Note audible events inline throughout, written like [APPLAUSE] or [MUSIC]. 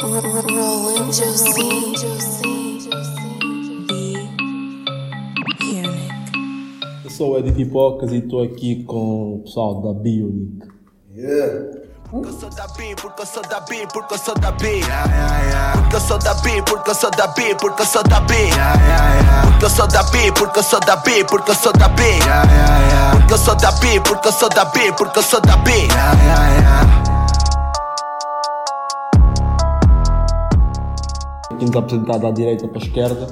Rolling Josie. Eu sou o Edi Pipocas e estou aqui com o pessoal da Bionic. Porque eu sou da B, porque eu sou da B, porque eu sou da B. Porque eu sou da B, porque eu sou da B, porque eu sou da B. Porque eu sou da B, porque eu sou da B, porque eu sou da B. Porque eu sou da B, porque eu sou da B, porque eu sou da B. Temos apresentado à direita para a esquerda.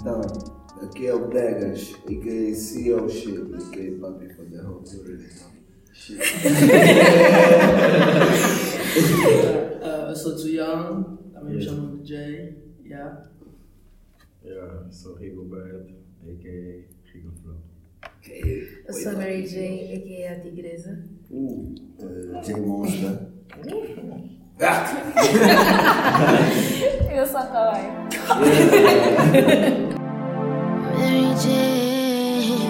Então, aqui é o Degas, a.k.a. CEO shit, a.k.a. Papi for the whole already know. Shit. Uh, eu sou Too Young, também me chamam de Jay. Yeah. Yeah, sou Rigobert, a.k.a. Rigo Flow. Eu sou a Mary Jane, é a Tigresa. Uh, J Monster. [LAUGHS] Eu sou a Kawaii. Mary Jane.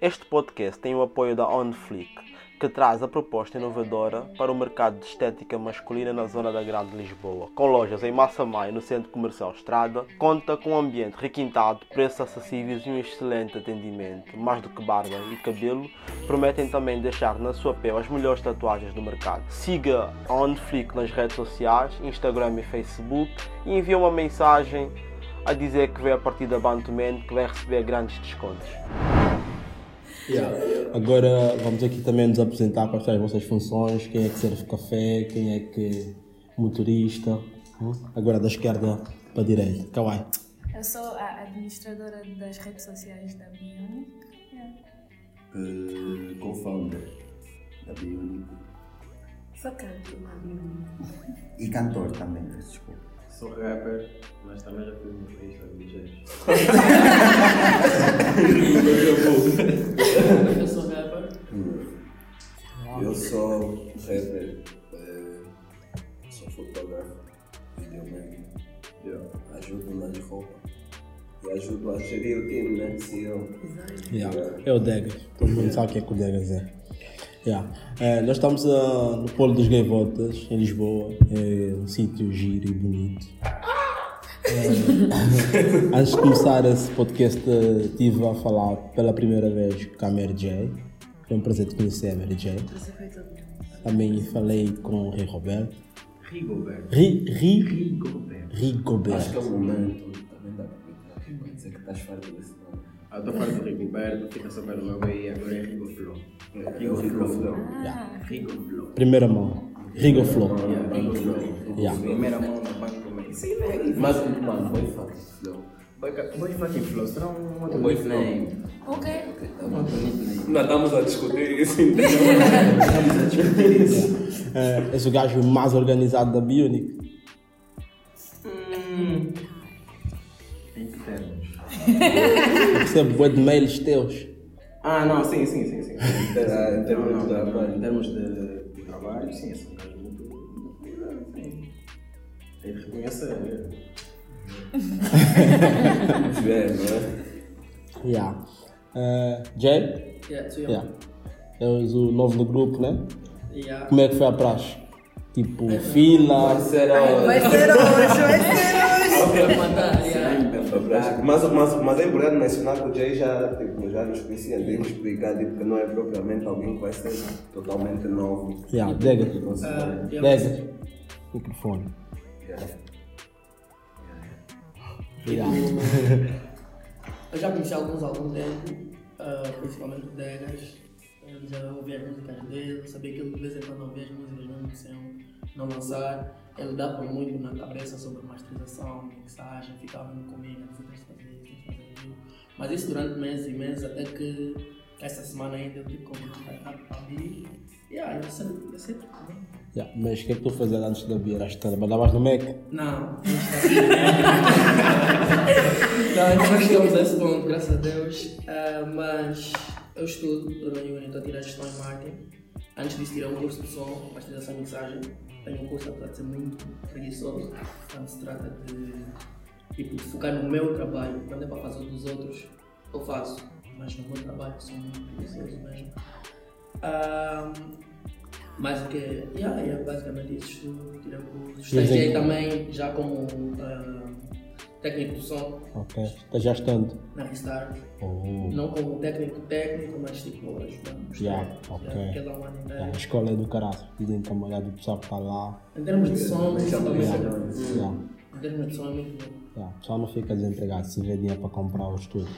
Este podcast tem o apoio da OnFlick, que traz a proposta inovadora para o mercado de estética masculina na zona da Grande Lisboa. Com lojas em Massamai, no Centro Comercial Estrada, conta com um ambiente requintado, preços acessíveis e um excelente atendimento. Mais do que barba e cabelo, prometem também deixar na sua pele as melhores tatuagens do mercado. Siga a OnFlick nas redes sociais, Instagram e Facebook e envie uma mensagem a dizer que veio a partir da Bantuman que vai receber grandes descontos. Agora vamos aqui também nos apresentar quais são as vossas funções, quem é que serve café, quem é que é motorista. Hum? Agora da esquerda para a direita. Kawaii. Eu sou a administradora das redes sociais da Bionic. Yeah. Uh, Co-founder da Bionic. Sou canto na Bionic. E cantor também, peço desculpa. Sou rapper, mas também já fui motorista de DJs. Eu sou rapper. Eu sou rapper, eh, sou fotógrafo, videomaker, Yeah. ajudo nas roupas e ajudo a gerir o time, né? CEO. Yeah. É o Degas. Todo mundo sabe o que é que o Degas é. Yeah. Eh, nós estamos ah, no Polo dos Gaivotas, em Lisboa. É um sítio giro e bonito. Eh, [LAUGHS] antes de começar esse podcast, estive a falar pela primeira vez com a Mary J. Foi um prazer te conhecer, a Mary J. Também falei com o Rei Roberto. Rigobert. Ri, ri, Rigobert. Rigobert. Acho que é o momento, também dá para dizer que estás farto desse nome. Ah, estou farto do Rigobert, fica só pelo meu BI, agora é Rigo Flow. Rigo Flow. Rigo Flow. Primeira mão. Rigo Flow. Yeah, Rigo Flow. Yeah. Primeira mão no banco. Sim. Mas, mano, foi fucking flow. Boy, boy fucking Flow, será um outro nickname. Ok. Um outro nickname. Não estamos a discutir isso, Eh, [LAUGHS] és o gajo mais organizado da Bionic. Hum. Em que termos? Eu recebo bué de mails teus. Ah, não, sim, sim, sim. sim. Ah, em termos de trabalho. Em termos de, trabalho, sim, eu sou um gajo muito. muito, Sim. Tem que reconhecer. [LAUGHS] né? É, não é? Yeah. Eh, Jay, Yeah, Too yeah. Young. és o novo do grupo, né? Yeah. Como é que foi a praxe? Tipo, fila. ser Vai ser hoje, vai ser [LAUGHS] hoje. Pra matar, yeah. Mas, mas, mas é importante mencionar que o Jay já, tipo, já nos conhecia, tem que explicar tipo, que não é propriamente alguém que vai ser totalmente novo. Yeah, Dega. Uh, yeah, Dega. Microfone. Yeah. [LAUGHS] Eu já conheci alguns há algum tempo, uh, principalmente o Degas. Eu já ouvi as músicas dele, sabia que ele de vez em quando ouvia as músicas não conheciam não lançar. Ele dava muito na cabeça sobre masterização, mixagem, ficava muito comigo, você tens de fazer isso, fazer aquilo. Mas isso durante meses e meses, até que essa semana ainda eu tive mim. E aí, eu sempre, eu sempre. Yeah, Mas o que é que tu fazias antes da Bia? Trabalhavas no Mac? Não, [LAUGHS] não, ainda não chegamos a esse ponto, graças a Deus. Ah, mas eu estudo, estou na Uni, estou a tirar gestão em marketing. Antes disso, tirei um curso de som, masterização e mixagem. Tenho um curso, apesar de ser muito preguiçoso, quando se trata de, tipo, de focar no meu trabalho. Quando é para fazer o dos outros, eu faço, mas no meu trabalho sou muito preguiçoso mesmo. Mas o que é, yeah, yeah, basicamente isso, tiro curso. Estagiei também já como ah, técnico de som Ok. Estagiaste tanto? na Restart. Oh. Não como técnico técnico, mas tipo ajudando. Yeah, ok. Yeah, cada um ano inteiro. Yeah, a escola é do caralho. Dizem que a maioria do pessoal que está lá. Em termos de som, principalmente. Yeah. Em termos de som é muito bom. Yeah. Só não fica desempregado se vê dinheiro para comprar o estudo.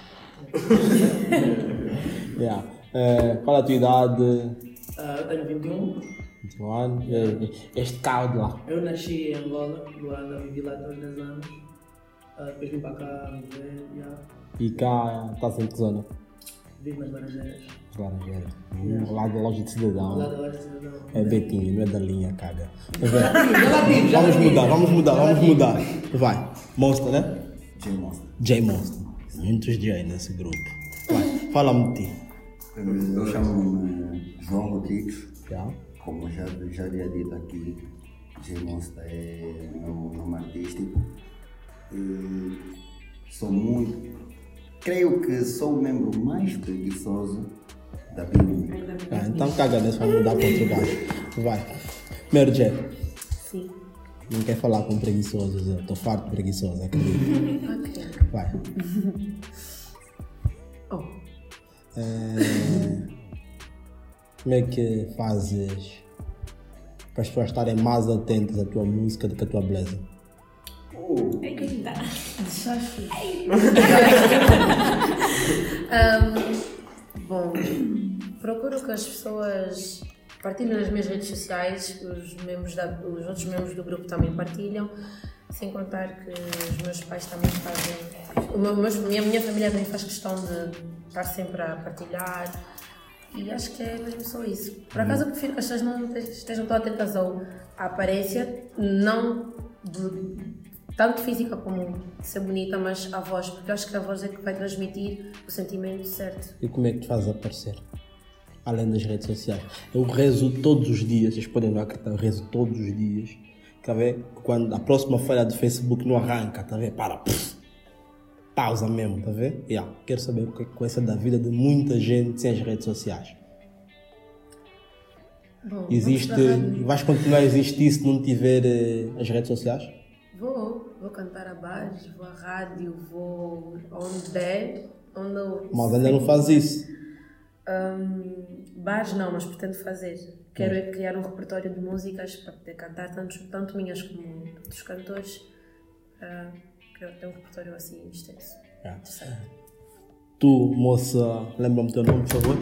yeah. [LAUGHS] Eh, qual é a tua idade? Eu tenho 21. 21 anos? Eh, Este carro de lá. Eu nasci em Angola, Luanda, vivi lá até os 10 anos. Ah, depois vim para cá viver, yeah. E cá estás em que zona? vivo nas Laranjeiras. Laranjeira. Hum, Lá da loja de cidadão. Lá da loja de cidadão. É Betinho, não é da linha, caga. [LAUGHS] Já tive, já lá Vamos mudar, vamos mudar, vamos mudar. Vai. Monster, né? J Monster. J Monster. Muitos J nesse grupo. Vai, fala-me de ti. Eu chamo-me João Rodrigues. Como já, já havia dito aqui, J Monster é meu nome artístico. E sou muito. Creio que sou o membro mais preguiçoso da Bíblia. Ah, então caga nesse, vamos mudar para outro gajo. Vai. J. Sim. Não quer falar com preguiçosos, eu estou farto de preguiçoso, acredito. Ok. Vai. [LAUGHS] Oh. É, Como é que fazes para as pessoas estarem mais atentas à tua música do que à tua beleza? Eita. Desafio. Um, bom, procuro que as pessoas partilhem nas minhas redes sociais, os, membros da, os outros membros do grupo também partilham, sem contar que os meus pais também fazem. O meu, meus- minha, minha família também faz questão de estar sempre a partilhar. E acho que é mesmo só isso. Por acaso eu prefiro que as pessoas não te- estejam tão atentas à aparência, não de- tanto física como ser bonita, mas a voz, porque eu acho que a voz é que vai transmitir o sentimento certo. E como é que te faz aparecer? Além das redes sociais. Eu rezo todos os dias, vocês podem não acreditar, eu rezo todos os dias. Tá a ver? Quando a próxima falha do Facebook não arranca, tá a ver? Para, pff, pausa mesmo, tá a ver? Yeah. Quero saber o que é que ser da vida de muita gente sem as redes sociais. Bom, Existe, vais continuar a existir se não tiver eh, as redes sociais? Cantar a bares, vou à rádio, vou onde der, onde eu... Mas ainda não faz isso. Hum, bares não, mas pretendo fazer. Quero é criar um repertório de músicas para poder cantar, tanto, tanto minhas como dos cantores. para quero ter um repertório assim extenso. Interessante. Tu, moça, lembra-me o teu nome, por favor?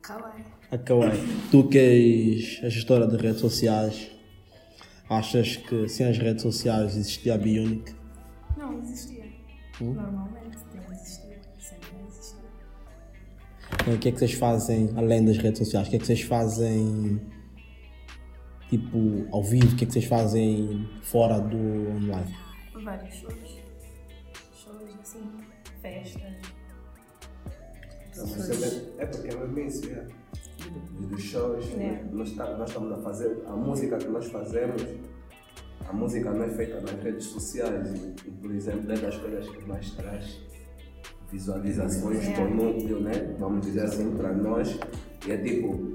Kawaii. A Kawaii. Tu que és a gestora de redes sociais, achas que sem as redes sociais existia a Bionic? Não, existia. Normalmente tem existido. Sempre existiu. Eh, O que é que vocês fazem além das redes sociais? O que é que vocês fazem tipo ao vivo? O que é que vocês fazem fora do online? Vários shows. Shows assim, festas. Não, mas é, é porque é mesmo isso, é. E dos shows, É. nós, tá- nós estamos a fazer, a música que nós fazemos, a música não é feita nas redes sociais e, por exemplo, é das coisas que mais traz visualizações É. por núcleo, né? Vamos dizer assim, para nós. E é tipo,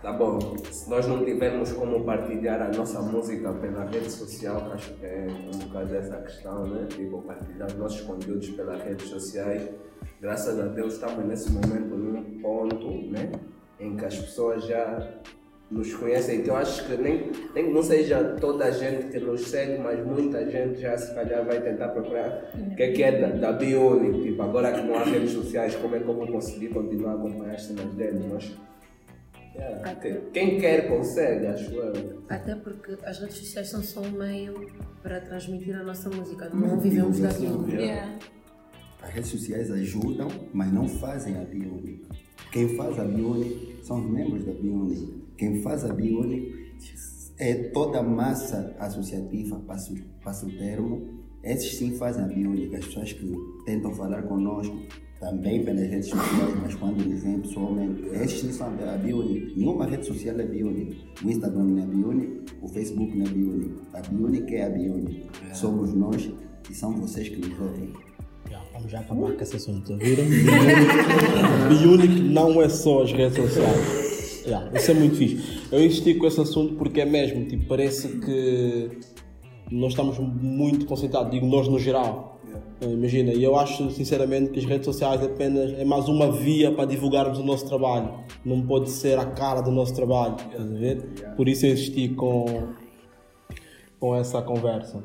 tá bom, se nós não tivermos como partilhar a nossa música pela rede social, que acho que é um bocado essa questão, né? Tipo, partilhar os nossos conteúdos pelas redes sociais. Graças a Deus estamos nesse momento num ponto, né? Em que as pessoas já nos conhecem. Então acho que nem, nem que não seja toda a gente que nos segue, mas muita gente já se calhar vai tentar procurar o que é que é da, da Bionic. Tipo, agora que não há redes sociais, como é que eu vou conseguir continuar a acompanhar as cenas dele? Mas, yeah, que- quem quer consegue, acho eu. Até porque as redes sociais são só um meio para transmitir a nossa música. Não vivemos daquilo. Yeah. As redes sociais ajudam, mas não fazem a Bionic. Quem faz a Bionic são os membros da Bionic. Quem faz a Bionic é toda a massa associativa, passo, passo o termo. Esses sim fazem a Bionic. As pessoas que tentam falar conosco também pelas redes sociais, mas quando nos veem pessoalmente, estes são a Bionic. Nenhuma rede social é Bionic. O Instagram não é Bionic, o Facebook não é Bionic. A Bionic é a Bionic. Somos nós e são vocês que nos ouvem. Já, vamos já acabar com esse assunto, viram? Bionic não é só as redes sociais. Já, isso é muito fixe. Eu insisti com esse assunto porque é mesmo, tipo, parece que nós estamos muito concentrados, digo nós no geral. Eh, Imagina, e eu acho sinceramente que as redes sociais apenas é mais uma via para divulgarmos o nosso trabalho. Não pode ser a cara do nosso trabalho, estás a ver? Por isso eu insisti com, com essa conversa.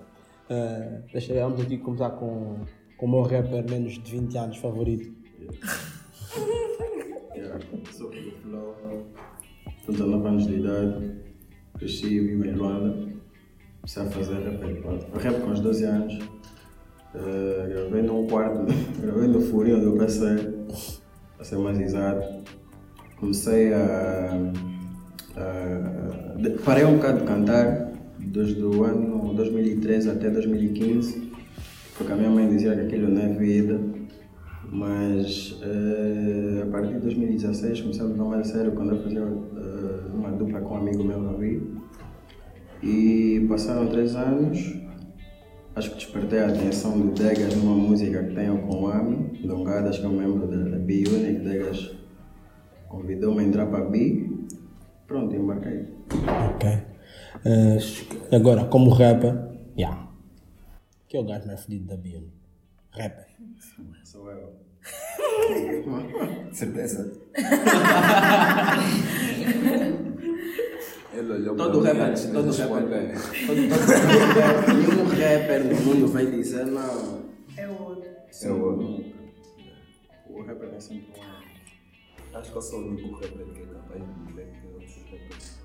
Eh, deixa vamos aqui começar com, com o meu rapper menos de 20 anos favorito. Yeah, sou do Flow, com 19 anos de idade, cresci e vivo em Luanda, comecei a fazer rap, pronto. Eu rap com os 12 anos, eh, gravei num quarto, [LAUGHS] gravei no furinho do PC, para ser mais exato. Comecei a, a- de- Parei um bocado de cantar, desde o ano 2013 até 2015, porque a minha mãe dizia que aquilo não é vida. Mas eh, a partir de 2016 comecei a levar mais a sério quando eu fazia eh, uma dupla com um amigo meu, Ravi. E passaram três anos, acho que despertei a atenção do Degas numa música que tenho com o Ami, Dongadas, que é um membro da, da B-Unit. Degas convidou-me a entrar para a B. Pronto, embarquei. Ok. Eh, agora, como rapper, yeah. Que é o gajo mais fedido da Bionic? Rapper. Sou eu. [LAUGHS] Certeza? [LAUGHS] Ele olhou Todo rapper, antes de todo rapper, todo, todo rapper, nenhum rapper no mundo vai dizer não. É o outro. É o outro. O rapper é sempre um. Acho que eu sou o único rapper que é capaz de dizer que outros rappers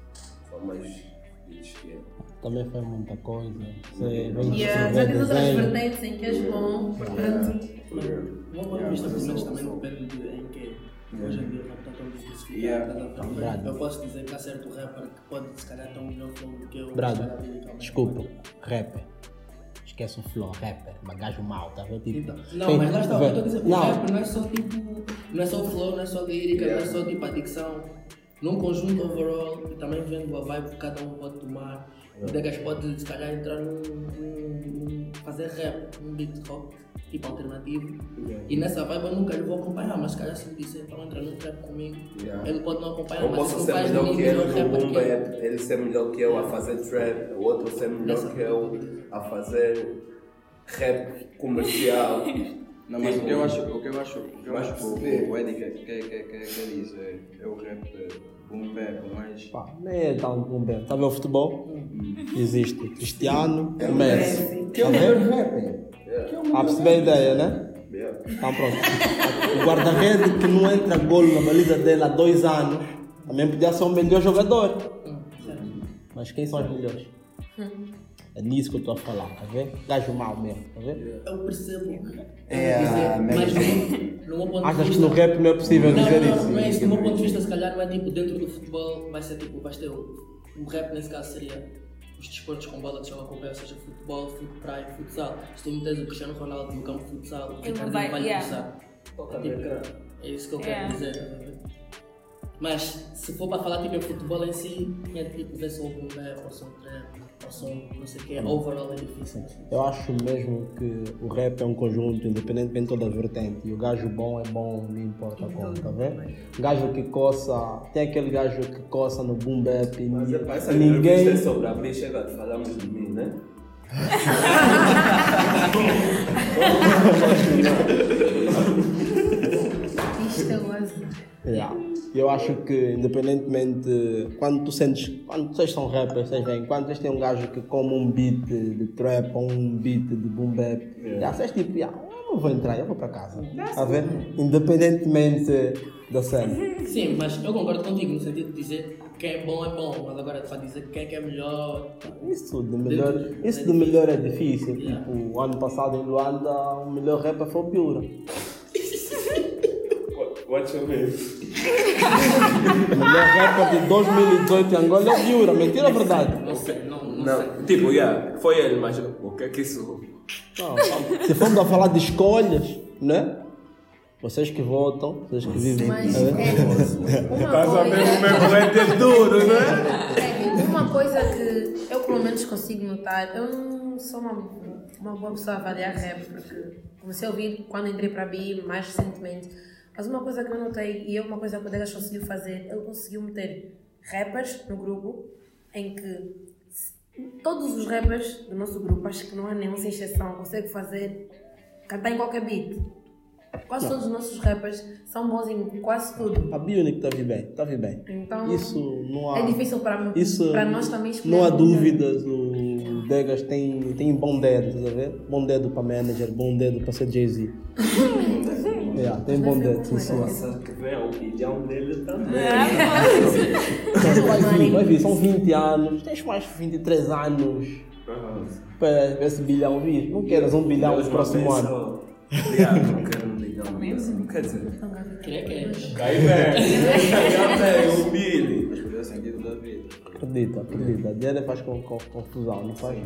são mais que eu. Também faz muita coisa. Você vem Yeah, já tens outras vertentes em que és bom, portanto. O meu ponto de vista, menos, também depende de em que hoje em dia o rap está tão diversificado. Yeah. tá Brado. Eu posso dizer que há certo rapper que pode, se calhar, ter um melhor flow do que eu. Brado, desculpa, rapper. Esquece o flow, rapper, bagajo mau, tá vendo? Tipo, Então, não, tem- mas lá está, o que eu estou a dizer, o Não, rap não é só tipo, não é só o flow, não é só a lírica, não é só tipo a dicção. Num conjunto overall, e também vendo a vibe que cada um pode tomar, o Degas pode se calhar entrar num, fazer rap, um beat rock, tipo alternativo. E nessa vibe eu nunca lhe vou acompanhar, mas se calhar se me disser então entra num rap comigo, Yeah. ele pode não acompanhar, Eu mas posso se ser melhor que ele no rapper boom que ele. bap, ele ser melhor que eu a fazer trap, o outro ser melhor Nessa- que eu a fazer rap comercial. Não, mas o Tipo, que eu acho, o que eu acho, o que eu acho que o- Eddie quer, quer, quer, quer, quer dizer é, é o rap boom bap, mas Pá, nem é tão. Tá a ver o futebol? Hum. Existe o Cristiano, o Messi. Que é o Tá melhor é o Há perceber a ideia, né? Yeah. Então pronto. O guarda-redes que não entra golo na baliza dele há dois anos também podia ser o melhor jogador. Mas quem são os melhores? É nisso que eu estou a falar, tá vendo? Gajo mau mesmo, tá vendo? Eu percebo. É a dizer, mas no, no meu ponto de Achas que vista. no rap não é possível Não, dizer não, isso? não é isso. Do meu ponto de vista, se calhar não é tipo dentro do futebol, vai ser tipo, vais ter o, o rap nesse caso seria os desportos com bola que pé, ou seja, futebol, fut, praia, futsal. Se tu metes o Cristiano Ronaldo no campo de futsal, o Ricardinho vai- yeah. começar. Tipo, é isso que eu quero Yeah. dizer. estás a ver? Mas se for para falar tipo em futebol em si, é tipo ver só o boom bap, ou só o trap, ou só não sei o que, overall é difícil. Eu acho mesmo que o rap é um conjunto, independentemente de toda a vertente. E o gajo bom é bom, não importa como, tá vendo? Gajo que coça, tem aquele gajo que coça no boom bap e, Mas é para essa e ninguém. é sobre a B, chega, falamos de mim, né? Isto é o azar. Yeah. Eu acho que independentemente quando tu sentes, quando vocês são rappers, vocês veem, quando vocês têm um gajo que come um beat de trap ou um beat de boom bap, já vocês tipo, yeah, eu não vou entrar, eu vou para casa. Tá vendo? Independentemente da cena. Sim, mas eu concordo contigo no sentido de dizer quem é bom é bom, mas agora para dizer quem é que é melhor. Isso de melhor, isso de melhor é difícil. Yeah. Tipo, o ano passado em Luanda o melhor rapper foi o Piura. Watch your. O melhor rapper de 2018 em Angola é o Piura, mentira ou verdade? Não sei, não, não, sei. Tipo, yeah, foi ele, mas o que é que isso. Não, se formos a falar de escolhas, né? Vocês que votam, vocês que vivem. Mas ver? é, uma Estás a ver coisa, como é que duro, né? é, uma coisa que eu pelo menos consigo notar, eu não sou uma, uma boa pessoa a avaliar rap, porque comecei a ouvir quando entrei para a BI mais recentemente. Mas uma coisa que eu notei, e é uma coisa que o Degas conseguiu fazer, ele conseguiu meter rappers no grupo em que todos os rappers do nosso grupo, acho que não há nenhuma sem exceção, consegue fazer, cantar em qualquer beat. Quase todos os nossos rappers são bons em quase tudo. A Bionic está a vir bem, está a vir bem. Então, Isso não há. é difícil para, Isso, para nós também escolher Não há dúvidas, o Degas tem, tem bom dedo, estás a ver? Bom dedo para manager, bom dedo para ser Jay-Z. [LAUGHS] tem que vem a opinião dele também. Vai vir, vai vir, são 20 anos, tens mais 23 anos para esse bilhão vir. Não queres um bilhão no próximo ano. Não quero um bilhão mesmo. Quer dizer, Queria cash. cai bem. [LAUGHS] Cai bem, o Billy. Mas fazer o sentido da vida. Acredita, acredita. Dinheiro faz confusão, não faz?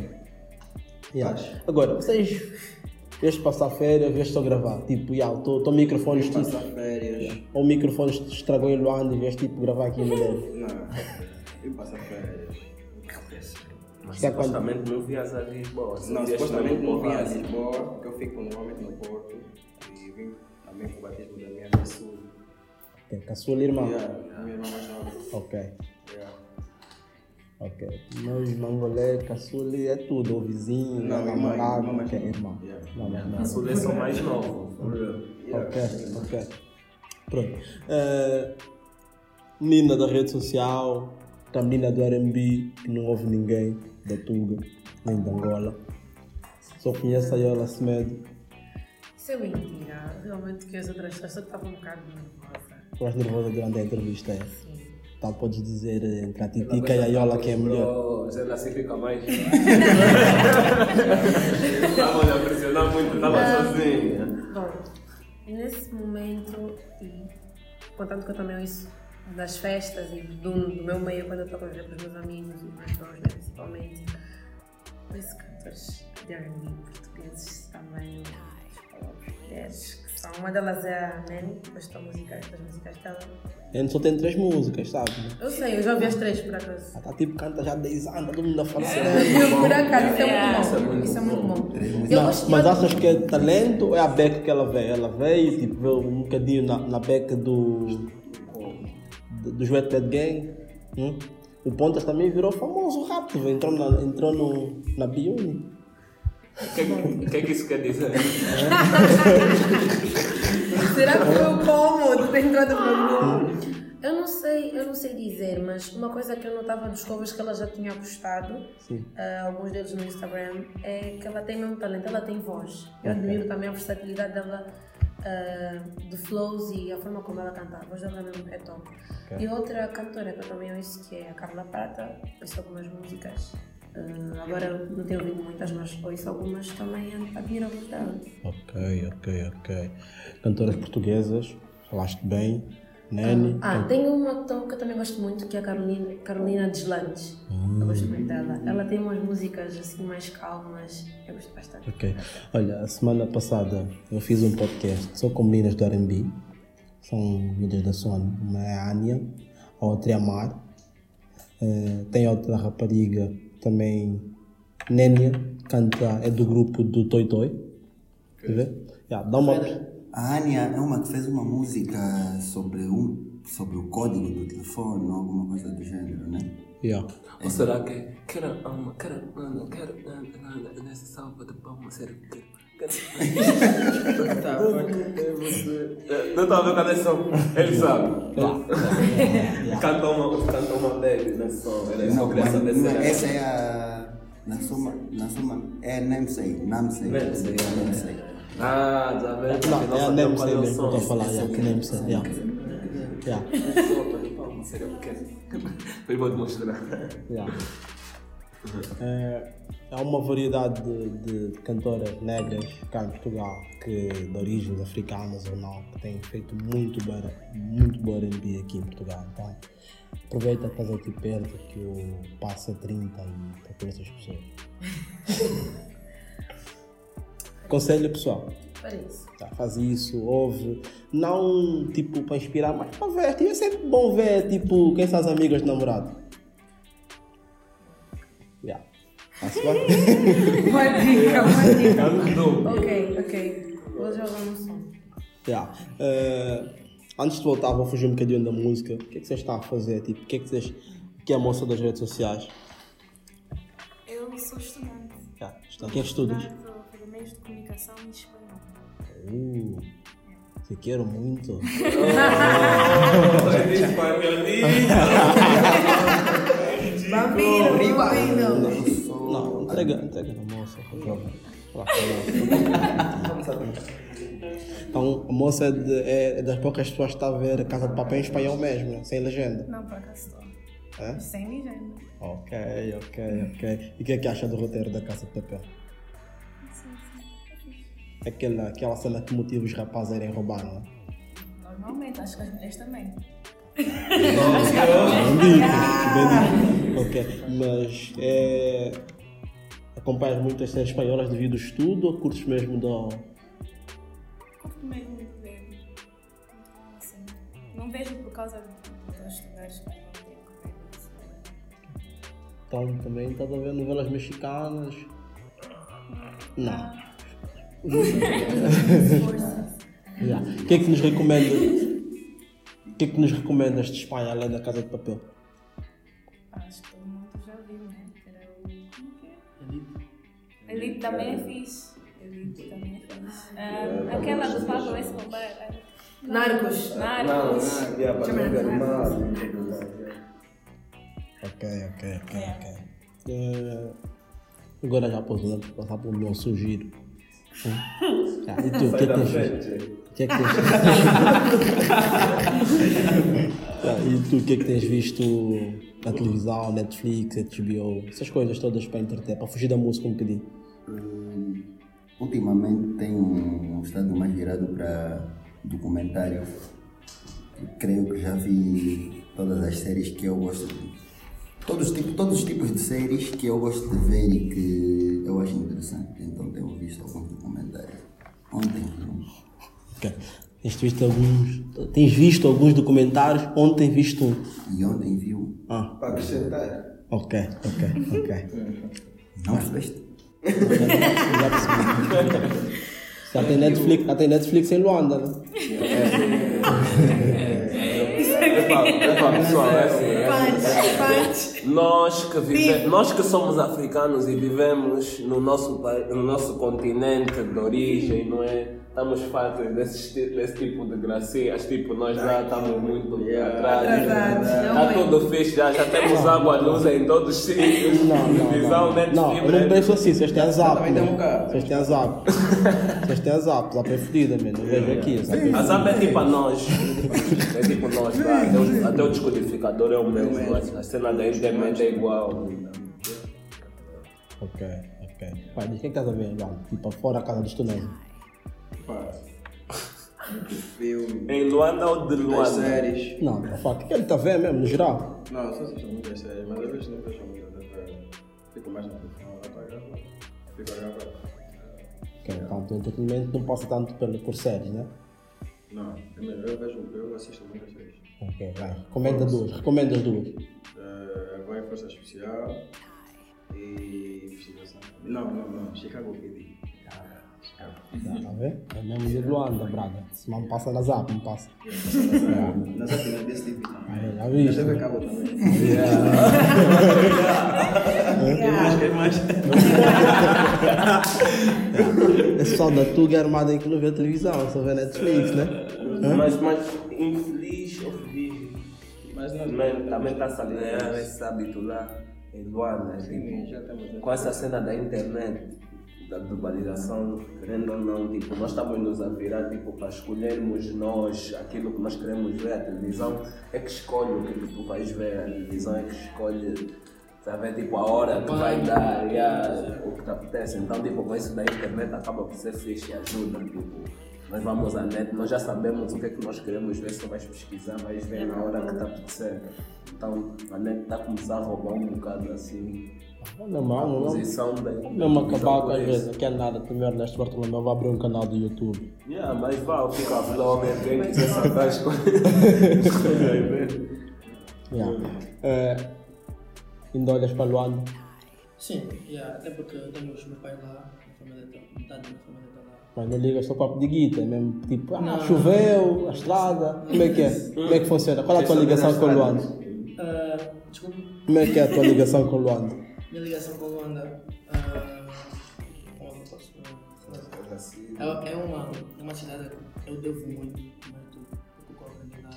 Yeah. Agora, vocês vieste passar férias, vieste só gravar. Tipo, yeah, o teu- microfone Passar tipo, férias. ou o microfone estragou em Luanda e vieste tipo gravar aqui em Mineiro. Não, eu passar férias. Mas Que é quando- supostamente não vias a Lisboa. Não, supostamente não vim a Lisboa, porque eu fico normalmente no Porto e vim também com o batismo da minha sul. Ok, com a sua irmã. Yeah, minha irmã mais nova. Ok, Yeah. Ok. Nós, Mangolé, Caçuli, é tudo. O vizinho, Não, não, namorado, irmã mais ok, nova. irmão. Yeah. Não, mais A nada. seleção mais for real. Ok, ok. Pronto. Eh, menina da rede social, a menina do RB, que não ouve ninguém da Tuga, nem da Angola. Só conhece a Yola Semedo. Isso é mentira. Realmente que as outras pessoas que estavam um bocado nervosa. Estás nervosa durante a entrevista, é? Sim. Tal podes dizer eh, entre a Titica e a Yola que é melhor. Já nasci fica mais. [LAUGHS] Estava a pressionar muito, estava sozinha. Bom, nesse momento, e contando que eu também ouço das festas e do, do meu meio quando eu estou a viver com os meus amigos e mais né, principalmente, ouço cantores de R&B portugueses também, mulheres, que são, uma delas é a gosto da música, das músicas dela. A gente só tem três músicas, sabe? Eu sei, eu já ouvi as três por acaso. Ela tá tipo, canta já há 10 anos, todo mundo a falar Por acaso, isso é muito bom. Isso é muito bom. Não, mas achas que é talento ou é a beca que ela veio? Ela veio tipo, veio um bocadinho na, na beca do. do, Wet Dead Gang. hum? O Pontas também virou famoso rápido, entrou na, entrou no, na Biuni. O que, o que é que isso quer dizer? [LAUGHS] Será que foi o como de ter entrado no meu grupo? Eu não sei, eu não sei dizer, mas uma coisa que eu notava dos covers que ela já tinha postado, ah, alguns deles no Instagram, é que ela tem mesmo talento, ela tem voz. Eu admiro também a versatilidade dela, ah, de flows e a forma como ela canta. A voz dela mesmo é top. E outra cantora que eu também ouço, que é a Carla Prata, ouço algumas músicas. Ah, agora não tenho ouvido muitas, mas ouço algumas também, admiro dela. Ok, ok, ok. Cantoras portuguesas, falaste bem. Nani. Ah, tem uma que eu- que eu também gosto muito, que é a Carolina, Carolina Deslandes. Eu gosto muito dela. Ela tem umas músicas assim mais calmas, eu gosto bastante. Ok. Olha, a semana passada eu fiz um podcast só com meninas do R&B. São meninas da Sony. Uma é a Ania, a outra é a Mar. Eh, tem outra rapariga também, Nénia, canta, é do grupo do Toy Toy. Quer ver? Yeah, dá uma... A Ania é uma que fez uma música sobre, um, sobre o código do telefone ou alguma coisa do gênero, né? Yeah. Ou será que quero alma, quero nada, quero nada, nada, nessa salva de palma, sério, quero. Tá, Não está a ver com a canção? Ele sabe. [LAUGHS] Canta uma, canta uma baby nesse som. Era isso que eu queria saber se era. essa é a. Na soma, na soma, é Namesake, Namesake. Namesake, É Namesake. Ah, já vê. Não, é é o mesmo que eu estou a som. falar. Yeah, que Nemse, yeah. Yeah. Salva de mostrar. Yeah. É, há uma variedade de, de cantoras negras cá em Portugal que de origens africanas ou não que têm feito muito bom, muito bom R&B aqui em Portugal. Então aproveita que estás aqui perto que eu passo a 30 e procura essas pessoas. [LAUGHS] Conselho pessoal, para isso. Tá, faz isso, ouve. Não tipo para inspirar, mas para ver. É sempre bom ver tipo, quem são as amigas do namorado. Uma dica, uma dica. Andou. ok, ok. Vou jogar no som. Yeah. Eh, antes de voltar, vou fugir um bocadinho da música. O que é que vocês estão a fazer? Tipo, o que é que vocês. Que é a moça das redes sociais? Eu sou estudante. Yeah. O que é que estudas? Estou a fazer meios de comunicação e espanhol. Uh, te quero muito. [LAUGHS] Vampiro, vampiro. Não, entrega, entrega na moça. Então, a moça é, de- é- é das poucas pessoas que está a ver a Casa de Papel em espanhol mesmo, né? sem legenda. Não, por acaso estou. É? Sem legenda. Ok, ok, ok. E o que é que acha do roteiro da Casa de Papel? Sim, sim. Aquela, aquela cena que motiva os rapazes a irem roubar, não é? Normalmente, acho que as mulheres também. Bem dito, bem dito. Ok, mas é, acompanhas muitas séries espanholas devido ao estudo ou curtes mesmo do. Curto mesmo de ver. Assim, não vejo por causa de eu estudar espanhol. tenho que ver. Então também estás a ver novelas mexicanas? Não. [LAUGHS] Yeah. O que é que nos recomenda? O que é que nos recomendas de Espanha além da Casa de Papel? Elite também é fixe. Elite também é fixe. Ah, aquela do Pablo Escobar. ah, Narcos. Narcos. Ok, ok, ok, ok. Eh, agora já posso passar para o meu sugiro. Hum? Ah, e tu, o que é que tens visto? O que é que tens [LAUGHS] Ah, E tu, o que é que tens visto na televisão, Netflix, HBO, essas coisas todas para entreter, para fugir da música um bocadinho? Hum, ultimamente tenho estado mais virado para documentários. Eu creio que já vi todas as séries que eu gosto de. Todos, os tipos- todos os tipos de séries que eu gosto de ver e que eu acho interessante. Então tenho visto alguns documentários. Ontem vi um. Ok. Tens visto alguns, tens visto alguns documentários, ontem viste um. E ontem vi um. Ah, Para acrescentar. ok, ok, ok. Não percebeste? [LAUGHS] Já tem Netflix, tem Netflix em Luanda, né? Nós que. Nós que somos africanos e vivemos no nosso, no nosso continente de origem, não é? Estamos fartos desse, ti- desse tipo de gracinhas, tipo, nós já estamos muito atrás. Atrasados, Está não é? tudo fixe, já, já temos água, luz em todos os sítios, Não, não, televisão, não. net Não, eu não penso assim, vocês têm a zap. Carro. Vocês têm a zap. Vocês têm a zap, zap é fodida, mano. Eu vejo aqui. a zap é A. Zap é tipo a nós. É tipo nós, tá? até, o, até o descodificador é o mesmo. A cena da internet é igual. Ok, ok. Pai, diz o que é que estás a ver? Tipo, fora a casa dos túneis. Pá. Filme. Em Luanda ou de Luanda? séries. Não, tá fora. O que é que ele está a ver mesmo, no geral? Não, só assisto muitas séries, mas às vezes não vejo muitas vezes. Fico mais no telefone, lá para gravar. Fico a gravar. Ok, então o entretenimento não passa tanto pelo, por séries, né? Não, eu vejo, eu assisto muitas séries. Ok, vai. Recomenda duas. Recomenda as duas. Uh, vai Força Especial e Investigação. Não, não, não, Chicago PD. Tá a ver? É mesmo de Luanda, Braga. Se não passa na zap, não passa. Nós aqui na DSTV também. Aí, já Na viste? TV Cabo também. Quem mais? Quem mais? Esse pessoal da Tuga é armado aí que não vê televisão, só vê Netflix, né? Mas, mas infeliz ou feliz? Mas não, Também, também está a ganhar esse hábito lá em Luanda. Tipo, já com essa cena da internet, da globalização, querendo ou não, tipo, nós estamos nos a virar tipo, para escolhermos nós aquilo que nós queremos ver. A televisão é que escolhe o que, que tu vais ver, a televisão é que escolhe. Sabe, tipo, a hora que vai dar, yeah, o que te apetece. Então, tipo, com isso da internet acaba por ser fixe e ajuda. Tipo, nós vamos à net, nós já sabemos o que é que nós queremos ver, só vais pesquisar, vais ver na hora que te apetecer. Então, a net está a começar a roubar um bocado assim. Não, não, não. Posição bem. Mesmo acabar com por vezes, não quer nada. Primeiro, Ernesto Bartolomeu vai abrir um canal do YouTube. Yeah, mas vá, fica vlogger, quem quiser saber as [LAUGHS] coisas. Vai [LAUGHS] ver. Yeah. É, indo olhas para Luanda. Sim, yeah, até porque eu tenho os meus pais lá, a família tá- metade da minha família está lá. Mas não ligas só papo de guita, é mesmo tipo, ah, Não. choveu, a estrada. Como é que é? [LAUGHS] Como é que funciona? Qual é a tua ligação com Luanda? Ah, desculpa, Como é que é a tua ligação com Luanda? Minha ligação com Luanda. ah, como eu posso falar? É, é uma, uma cidade que eu devo muito, primeiro de lá,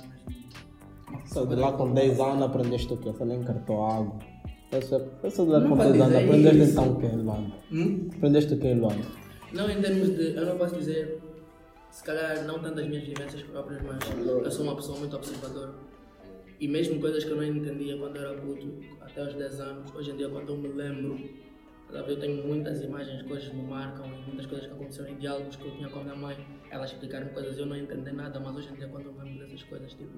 mas. Só de lá com 10 anos aprendeste o quê? Você nem cartou água. Eu sou, eu sou de lá com pode 10 anos, aprendeste isso. então o quê em Luanda? Hum? Aprendeste o quê em Luanda? Não em termos de. Eu não posso dizer, se calhar não tanto as minhas vivências próprias, mas eu sou uma pessoa muito observadora. E mesmo coisas que eu não entendia quando eu era puto, até aos 10 anos, hoje em dia quando eu me lembro, sabe, eu tenho muitas imagens, coisas me marcam e muitas coisas que aconteceram em diálogos que eu tinha com a minha mãe, ela explicar-me coisas eu não entendi nada, mas hoje em dia quando eu me lembro dessas coisas, tipo,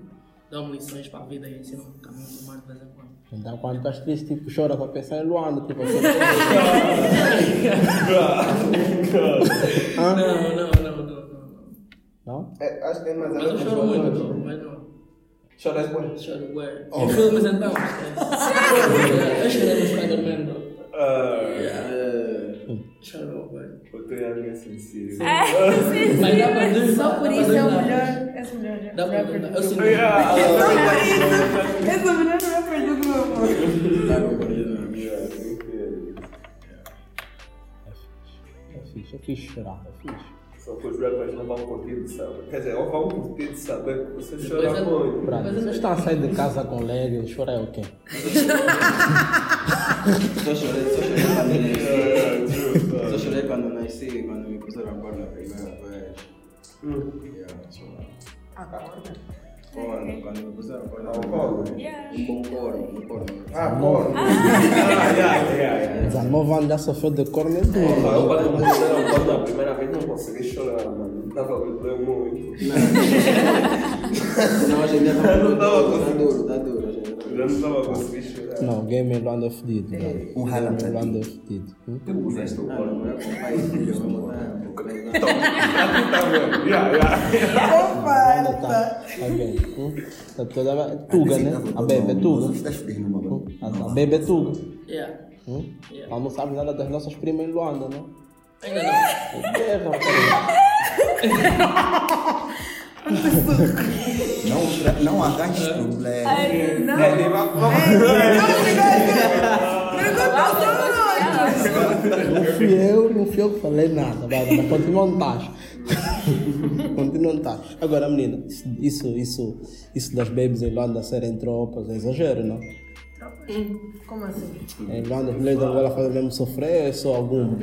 dão-me lições para a vida e ensinam-me um caminho do mar de vez em quando. Então quando estás triste, tipo, chora para pensar em Luanda, tipo [LAUGHS] assim. Não, não, não, não, não. Não? É, acho que é mais Mas eu choro muito, mas não. Choras muito? Choro, ué. Em filmes então, esquece. Eu chorei no Spider-Man. Choro, ué. Eu tenho alguém sensível. [LAUGHS] Mas dá pra. Só por isso é o melhor. É o melhor rapper do Eu sinto. Esse é o melhor rapper do grupo. É fixe, é fixe chorar, é fixe. Só que os rappers não vão curtir de saber. Quer dizer, ou vão curtir de saber que você Depois chora é- muito. Brado, vocês estão a sair de casa com leg, chorar é o quê? Só chorei, só chorei quando nasci. Só chorei quando nasci, quando me puseram a corda a primeira vez. Yeah, só. Corno, quando me puseram a corda a primeira vez. Um bom corno, um corno. Ah. Ah, [LAUGHS] yeah, yeah. 19 anos já sofreu de corno é duro. Eu quando me puseram quando a primeira vez não consegui chorar, mano. Tava a doer muito. Não, hoje em dia Não tá duro, tava tá conseguindo. duro, tá duro. tá Eu não estava a conseguir chorar. Não, o game Luanda é fedido. Um rala game. Luanda é fedido. Hum? Tu puseste o corno. Não, é com o pai e filho tá tá, tá. Hum? Tá toda é Tuga, né? A bebê é Tuga. Hum? A, a bebê é Tuga. Yeah. Hum? Yeah. Ela não sabe nada das nossas primas em Luanda, não? Ainda não. É guerra. Não, não arranjes problemas. É, ele vai- Não fui eu, não fui eu que falei nada, mas continua onde estás. continua onde estás. Agora, menina, isso, isso, isso das babies em Luanda serem tropas é exagero, não? Como assim? Em Luanda, as mulheres da Angola fazem mesmo sofrer, é só alguma.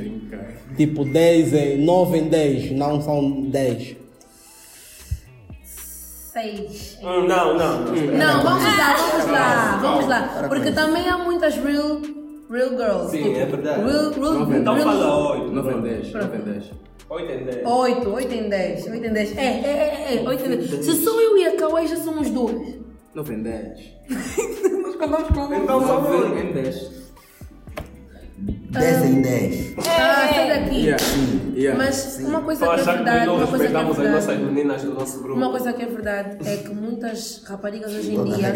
Tipo 10 em 9 em 10, não são 10. Seis. Hum, Não, não, não. Não, vamos lá, vamos lá, vamos lá. Porque também há muitas real, real girls. Sim, tipo, é verdade. Real, real, Então real, fala 8. 9 em 10, 9 em 10. 8 em 10. 8, 8 em 10, 8 em 10. É, é, é, é, 8 em 10. Se sou eu e a Cauê, já somos duas. 9 em 10. [LAUGHS] Nós contamos com Então só 9 em 10. 10 em 10. Ah, sai daqui. Yeah, yeah. Mas uma coisa que é que verdade, não uma coisa que é respeitamos as nossas verdade. meninas do nosso grupo. Uma coisa que é verdade é que muitas raparigas hoje em dia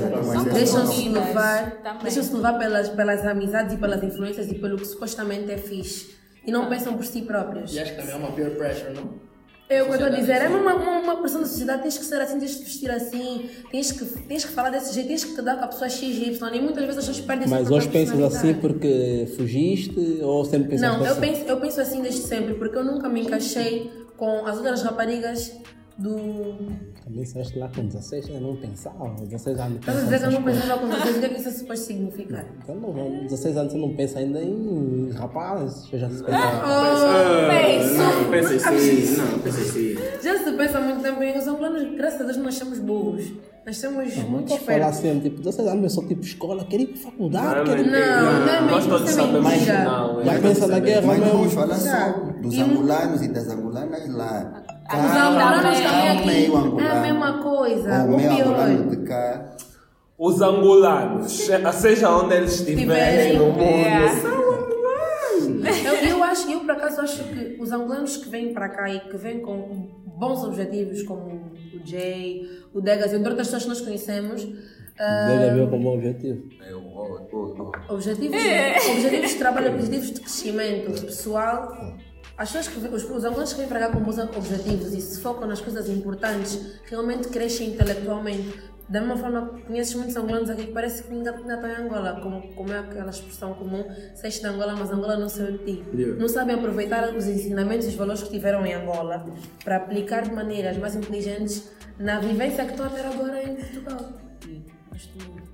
deixam-se levar, deixam-se levar pelas, pelas amizades e pelas influências e pelo que supostamente é fixe. E não pensam por si próprias. E acho que também é uma peer pressure, não? É o que eu estou a dizer, é uma, uma, uma pressão da sociedade, tens que ser assim, tens que vestir assim, tens que, tens que falar desse jeito, tens que te dar com a pessoa XY e muitas vezes as pessoas perdem Mas hoje pensas assim porque fugiste ou sempre pensaste Não, eu assim? penso, eu penso assim desde sempre, porque eu nunca me encaixei com as outras raparigas do. Também saíste lá com 16, eu não pensava. 16 anos. Estás a dizer que eu não pensava com vocês, o que é que isso é suposto significar? Então, não, 16 anos você não pensa ainda em rapaz, eu já se Ah, pensa. Penso. Não, pensei sim, não, pensei sim. Já se pensa muito tempo em os angolanos, graças a Deus, nós somos burros. Nós somos muito Pode falar espertos. sempre, tipo, 16 anos, eu sou tipo escola, quero ir para faculdade, Não, quero ir Não, não é Nós mesmo, todos é sabemos não. Já é. pensa na guerra Mas não vamos mesmo. falar só dos angolanos e das angolanas lá. Os angolanos também aqui meio é angolano. a mesma coisa, O o meio angolano pior. de cá. Os angolanos, se- seja onde eles estiverem no mundo, Tiverem. acho, eu por acaso acho que os angolanos que vêm para cá e que vêm com bons objetivos, como o Jay, o Degas e outras pessoas que nós conhecemos, Deve haver como objetivo. Eu, oh, oh. objetivos, objetivos de trabalho, objetivos de crescimento pessoal. As pessoas que os, os angolanos que vêm para cá com bons objetivos e se focam nas coisas importantes, realmente crescem intelectualmente. Da mesma forma, conheces muitos angolanos aqui que parece que ainda, ainda estão em Angola, como, como é aquela expressão comum, saíste de Angola, mas Angola não saiu de ti. Yeah. Não sabem aproveitar os ensinamentos e os valores que tiveram em Angola para aplicar de maneiras mais inteligentes na vivência que estão a ter agora em Portugal. Acho que-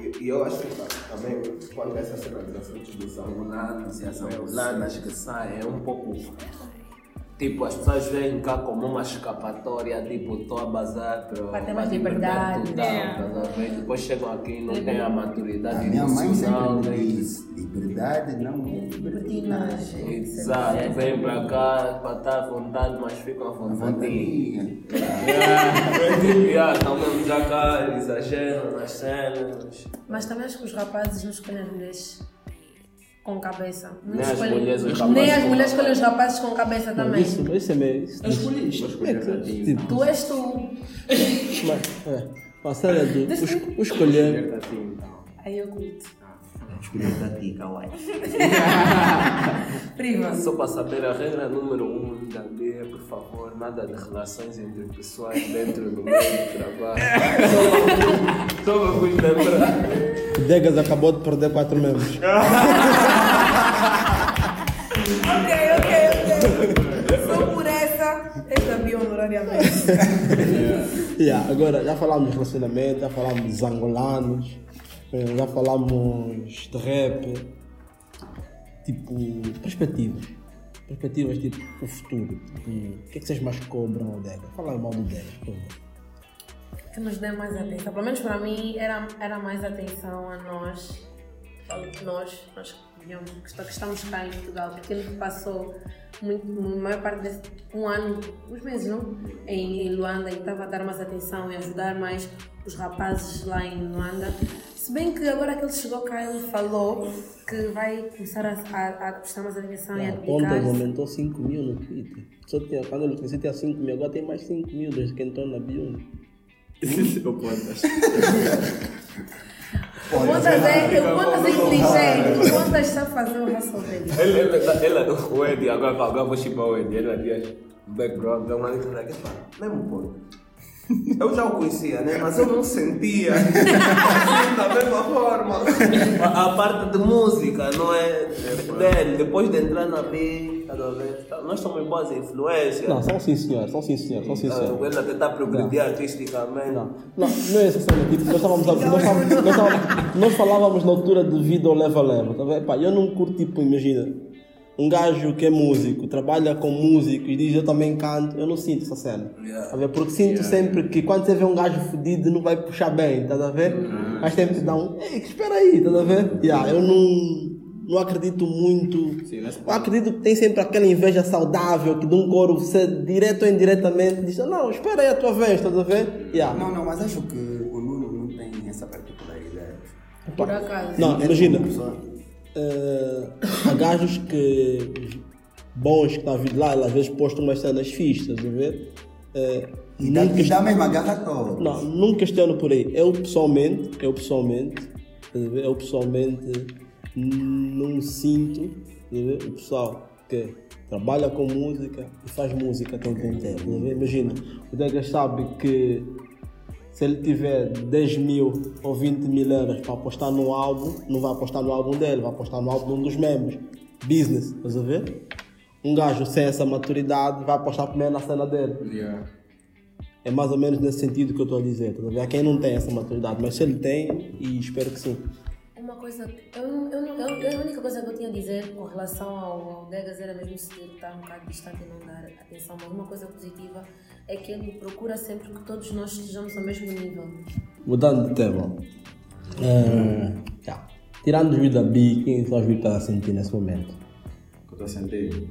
E, e eu acho que também, quando essa cena dos angolanos e as angolanas que saem, é um pouco. Tipo, as pessoas veem cá como uma escapatória, tipo, estou a bazar para Para ter mais liberdade. total, É. a ver? Depois chegam aqui e não têm a maturidade A minha mãe sempre me disse: liberdade não é libertinagem. Exato, vêm para cá para estar à vontade, mas ficam à vontade. [LAUGHS] Yeah, Estão mesmo já cá, exageram nas cenas. Mas também acho que os rapazes não escolhem as mulheres com cabeça. Não Nem as escolhem- mulheres, os Nem as mulheres escolhem os rapazes com cabeça também. Isso, isso é meio. Isso, Eu escolhi isto. É Tu és tu. mas, é, a cena do o, o escolher. Então. Aí eu curto. Escolhi para ti, kawaii. [LAUGHS] Prima. Só para saber a regra número um da lei, por favor, nada de relações interpessoais dentro do meio de trabalho. [LAUGHS] Só- para vos lembrar. Degas acabou de perder quatro membros. [LAUGHS] Ok, ok, ok. Só por essa, esta bio honorariamente. [LAUGHS] Yeah, agora, já falámos de relacionamento, já falámos dos angolanos, eh, já falámos de rap. Tipo, perspectivas. Perspectivas, tipo, o futuro. Tipo, o que é que vocês mais cobram ao Degas? Fala mal do Degas, por favor. Que nos dê mais atenção. Pelo menos para mim era, era mais atenção a nós. Nós, nós que viemos- que estamos cá em Portugal, porque ele passou muito, a maior parte desse um ano, uns meses, não? Em Luanda e estava a dar mais atenção e ajudar mais os rapazes lá em Luanda. Se bem que agora que ele chegou cá, ele falou que vai começar a, a, a prestar mais atenção e a dedicar aumentou 5 mil no Twitter. Só tinha, quando eu conheci tinha 5 mil, agora tem mais 5 mil desde que entrou na bio. [LAUGHS] Eu contas. [LAUGHS] O Pontas é, o Pontas é inteligente, o Pontas sabe fazer o hustle dele. Ele, ele, o Eddie, agora, agora vou chipar o Eddie, ele diz, background, dá uma letra mesmo ponto. Eu já o conhecia, né? Mas eu não sentia assim, [LAUGHS] da mesma forma. A, a parte de música, não é? Dele, depois de entrar na B, a nós somos boas influências. Não, são sim senhor, são sim senhor, são sim Ah, senhor. Ele a tentar progredir artisticamente. Não, não, não é essa cena, tipo, nós estávamos a, nós, estávamos- nós, estávamos- nós falávamos na altura de vida ou leva a leva, tá eu não curto, tipo, imagina, um gajo que é músico, trabalha com músicos e diz eu também canto, eu não sinto essa cena. Tá vendo? Porque sinto sempre que quando você vê um gajo fedido não vai puxar bem, tá a ver? Mas sempre te dá um, ei, espera aí, tá a ver? Yeah, eu não, não acredito muito. Sim, nesse Eu acredito que tem sempre aquela inveja saudável que de um coro você direto ou indiretamente diz, não, espera aí a tua vez, estás a ver? Yeah. Não, não, mas acho que o Nuno não tem essa particularidade. Por acaso. Não, imagina, eh, [COUGHS] há gajos que bons que estão a vir lá, às vezes postam umas cenas fixas, a ver? Eh, E dá, nunca, e dá mesmo agarra todos. não, não questiono por aí. Eu pessoalmente, eu pessoalmente, a ver? eu pessoalmente não sinto a ver? o pessoal que trabalha com música e faz música tem tempo inteiro. estás a ver? Imagina, o Degas sabe que se ele tiver 10 mil ou 20 mil euros para apostar no álbum, não vai apostar no álbum dele, vai apostar no álbum de um dos membros. Business, estás a ver? Um gajo sem essa maturidade vai apostar primeiro na cena dele. Yeah. É mais ou menos nesse sentido que eu estou a dizer, estás a ver? Há quem não tem essa maturidade, mas se ele tem, e espero que sim. Uma coisa, eu, eu, eu, a única coisa que eu tinha a dizer com relação ao, ao Degas era mesmo se ele está um bocado distante e não dar atenção, mas uma coisa positiva é que ele procura sempre que todos nós estejamos ao mesmo nível. Mudando de tema. já. Tirando os vídeos da Bi, quem são os vídeos que está a sentir nesse momento? Que eu estou a sentir.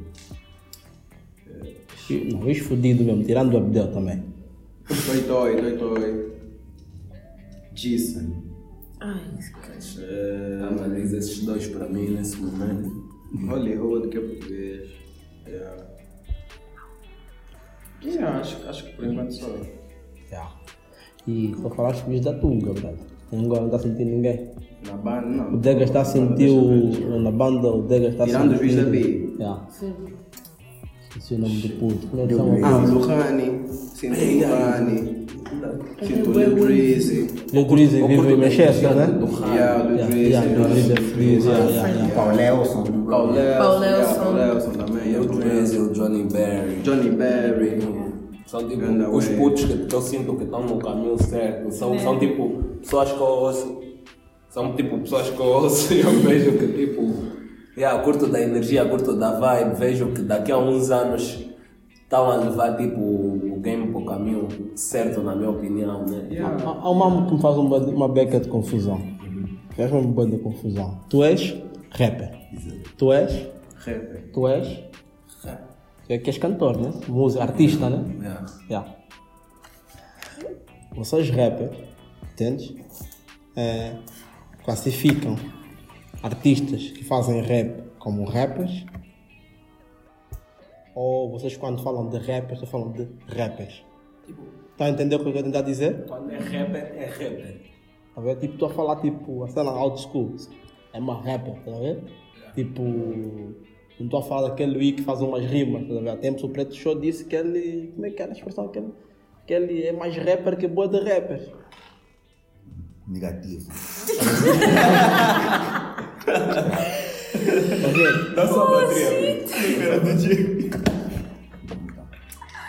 E- Não, isso fodido mesmo, tirando o Abdel também. Toy Toy, Toy Toy. Jason. Ai, que Analisa esses dois para mim nesse momento. Hollywood, que é português. Yeah. Yeah, acho, acho que por enquanto só. Yeah. E só falaste que da Tunga, brother. Agora não está sentindo ninguém. Na banda, não. O Dega está a sentir o. Na banda, o Dega está a Tirando os sentir. bichos da B. Yeah. Esqueci o nome do puto. Como é que chama? Ah, o Luhani. O Luhani. Sinto o Lil Drizzy. Lil Drizzy vive em Manchester, né? O Yeah, Drizzy. Lil Drizzy é feliz. Paul Nelson. Paul yeah, Nelson. Paul Nelson também. Eu yeah, Drizzy, o Johnny Berry. Johnny Berry. São tipo os putos que, que eu sinto que estão no caminho certo. São, são tipo pessoas que eu ouço. São tipo pessoas que eu ouço e eu vejo que tipo. Yeah, curto da energia, curto da vibe. Vejo que daqui a uns anos estão a levar tipo certo, na minha opinião. Né? Há há um mamo que me faz uma, uma beca de confusão. Faz uma beca de confusão. Tu és rapper. Tu és? Rapper. Tu és? Tu é que és cantor, né? Música, artista, né? Yeah. Yeah. Vocês rappers, entendes? É, classificam artistas que fazem rap como rappers ou vocês quando falam de rappers, estão falando de rappers? Está a entender o que eu estou a tentar dizer? Quando é rapper, é rapper. Tá vendo? Tipo, estou a falar tipo, a cena old school. É uma rapper, tá vendo? Tipo, não estou a falar daquele Luí que faz umas rimas, tá vendo? Há tempos o Preto Show disse que ele, como é que era a expressão? Que ele, que ele é mais rapper que boa de rapper. Negativo. [LAUGHS] Tá vendo? Dá só bateria.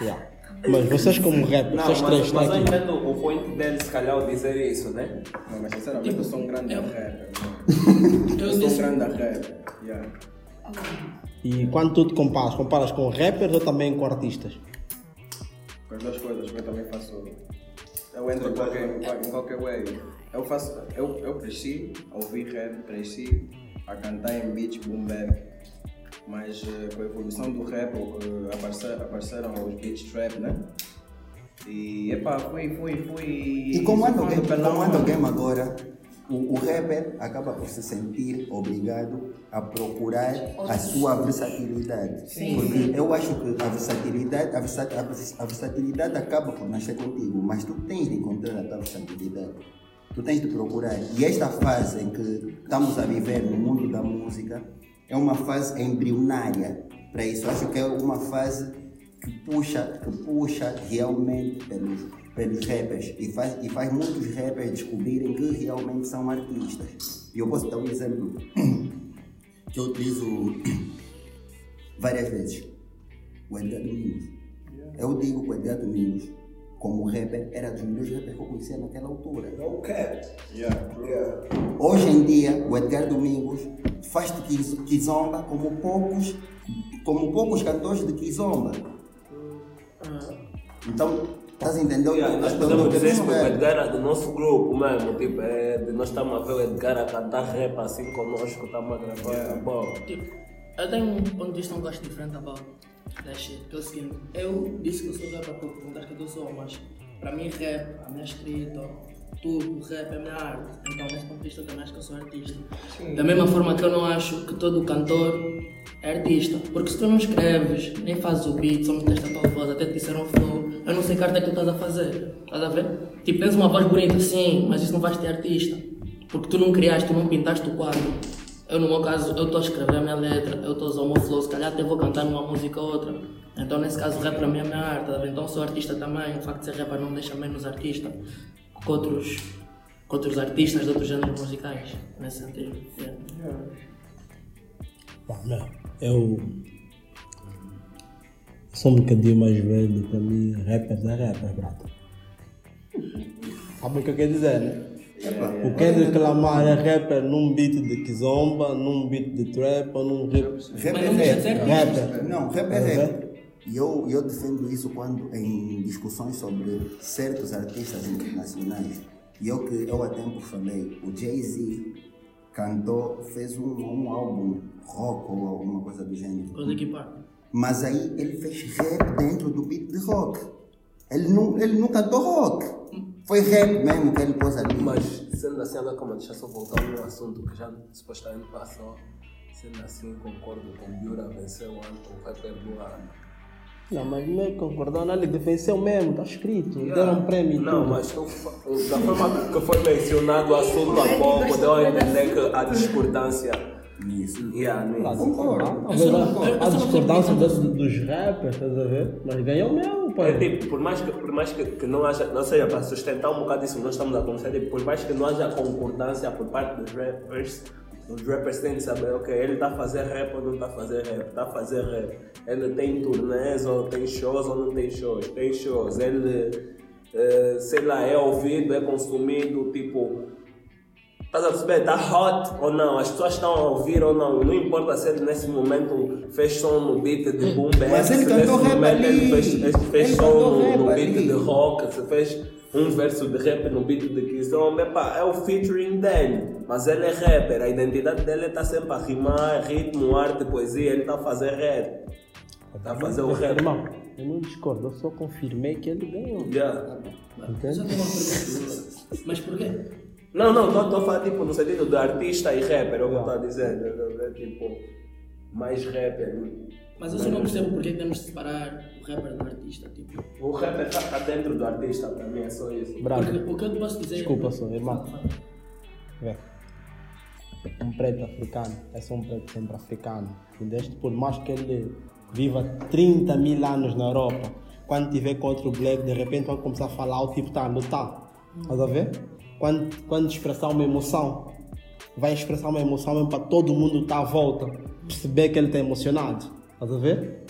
Yeah. Mas vocês como rappers, Não, vocês três mas, estão mas eu aqui. entendo o point dele, se calhar, ao dizer isso, né? Não, mas sinceramente eu sou um grande rapper. Eu Eu sou um grande rapper. Yeah. E quando tu te comparas, comparas com rappers ou também com artistas? Com as duas coisas, porque eu também faço. Eu entro em qualquer, em qualquer way. Eu faço. Eu, eu cresci a ouvir rap, cresci a cantar em beats boom bap. Mas eh, com a evolução do rap eh, apareceram, apareceram os beats trap, né? E epá, fui, fui, fui. E como anda o game, como anda o game agora, o, o rapper acaba por se sentir obrigado a procurar a sua versatilidade. Porque eu acho que a versatilidade, a, versa- a vers- a versatilidade acaba por nascer contigo, mas tu tens de encontrar a tua versatilidade. Tu tens de procurar. E esta fase em que estamos a viver no mundo da música é uma fase embrionária para isso. Acho que é uma fase que puxa, que puxa realmente pelos, pelos rappers e faz, e faz muitos rappers descobrirem que realmente são artistas. E eu posso dar um exemplo [CLEARS THROAT] que eu utilizo [CLEARS THROAT] várias vezes. O Edgar Domingos. Eu digo o Edgar Domingos, como rapper, era dos melhores rappers que eu conhecia naquela altura. Yeah. Hoje em dia, o Edgar Domingos faz de kizomba como poucos, como poucos cantores de kizomba. Então, estás a entender? Yeah, nós podemos dizer que o. Edgar é do nosso grupo mesmo, tipo, é, de nós estamos a ver o Edgar a cantar rap assim conosco, estamos a gravar yeah. bom. Tipo, eu tenho um ponto de vista um gosto diferente about that shit. Que é o seguinte, eu disse que eu sou rapper por perguntar que eu sou, mas para mim rap, a minha escrita, tudo, rap é a minha arte. Então nesse ponto de vista também acho que eu sou artista. Da mesma forma que eu não acho que todo cantor é artista. Porque se tu não escreves, nem fazes o beat, só meteste a tua voz, até te disseram flow, eu não sei que arte é que tu estás a fazer. Estás a ver? Tipo, tens uma voz bonita, sim, mas isso não vais ter artista. Porque tu não criaste, tu não pintaste o quadro. Eu, no meu caso, eu estou a escrever a minha letra, eu estou a usar o meu flow, se calhar até vou cantar numa música ou outra. Então, nesse caso, o rap para mim é a minha arte, tá então sou artista também. O facto de ser rapper não deixa menos artista que outros, que outros artistas de outros géneros musicais, nesse sentido. yeah. Pá, meu, eu sou um bocadinho mais velho, para mim, rappers é rapper, brother. Sabe o que eu quero dizer, né? O Kendrick Lamar é rapper num beat de kizomba, num beat de trap ou num rap. Rap é rap. Rapper. Não, rap é É rap. E eu, eu defendo isso quando em discussões sobre certos artistas internacionais. E eu que eu há tempo falei, o Jay-Z cantou, fez um, um álbum rock ou alguma coisa do gênero. Coisa que pá. Mas aí ele fez rap dentro do beat de rock. Ele não, ele não cantou rock. Foi rap mesmo que ele pôs ali. Mas sendo assim, agora como deixa só voltar a um assunto que já supostamente passou. Sendo assim, concordo com o Biura venceu o ano com o rapper do ano. Não, mas não é concordar, não, ele venceu mesmo, está escrito, deram um prémio e Não, tudo. mas da forma que foi mencionado o assunto há pouco, deu a entender que há discordância nisso. Yeah, Tá, nisso. Concordo. A- a só- discordância dos, dos rappers, estás a ver? Mas ganhou mesmo, É tipo, por mais que, por mais que, que não haja, não seja para sustentar um bocado isso que nós estamos a conversar, tipo, por mais que não haja concordância por parte dos rappers, os rappers têm de saber, ok, ele está a fazer rap ou não está a fazer rap, está a fazer rap. Ele tem turnês ou tem shows ou não tem shows, tem shows. Ele, eh, sei lá, é ouvido, é consumido, tipo, Estás a perceber? Está hot ou não? As pessoas estão a ouvir ou não? Não importa se ele nesse momento fez som no beat de boom bap, Mas ele se cantou nesse rap momento ele ali. fez, ele fez Ele som no, no beat ali. de rock, se fez um verso de rap no beat de epa, é o featuring dele. Mas ele é rapper, a identidade dele está sempre a rimar, ritmo, arte, poesia. Ele está a fazer rap. Está a fazer o rap. Irmão, eu não discordo, eu só confirmei que ele ganhou. Yeah. Entende? tenho uma pergunta. Mas porquê? Não, não, estou a falar tipo, no sentido de artista e rapper, é o que eu estou a dizer. É, é, tipo, mais rapper. Mas eu só não percebo porque é que temos de separar o rapper do artista. Tipo, O rapper está dentro do artista, para mim é só isso. Bravo. porque, o que eu te posso dizer. Desculpa só, irmão. Vê. Um preto africano é só um preto sempre africano. Entendeste? Por mais que ele viva 30 mil anos na Europa, quando tiver com outro black, de repente vai começar a falar o tipo tá, não tá. Estás a ver? Quando, quando expressar uma emoção, vai expressar uma emoção mesmo para todo mundo estar à volta, perceber que ele está emocionado. Estás a ver?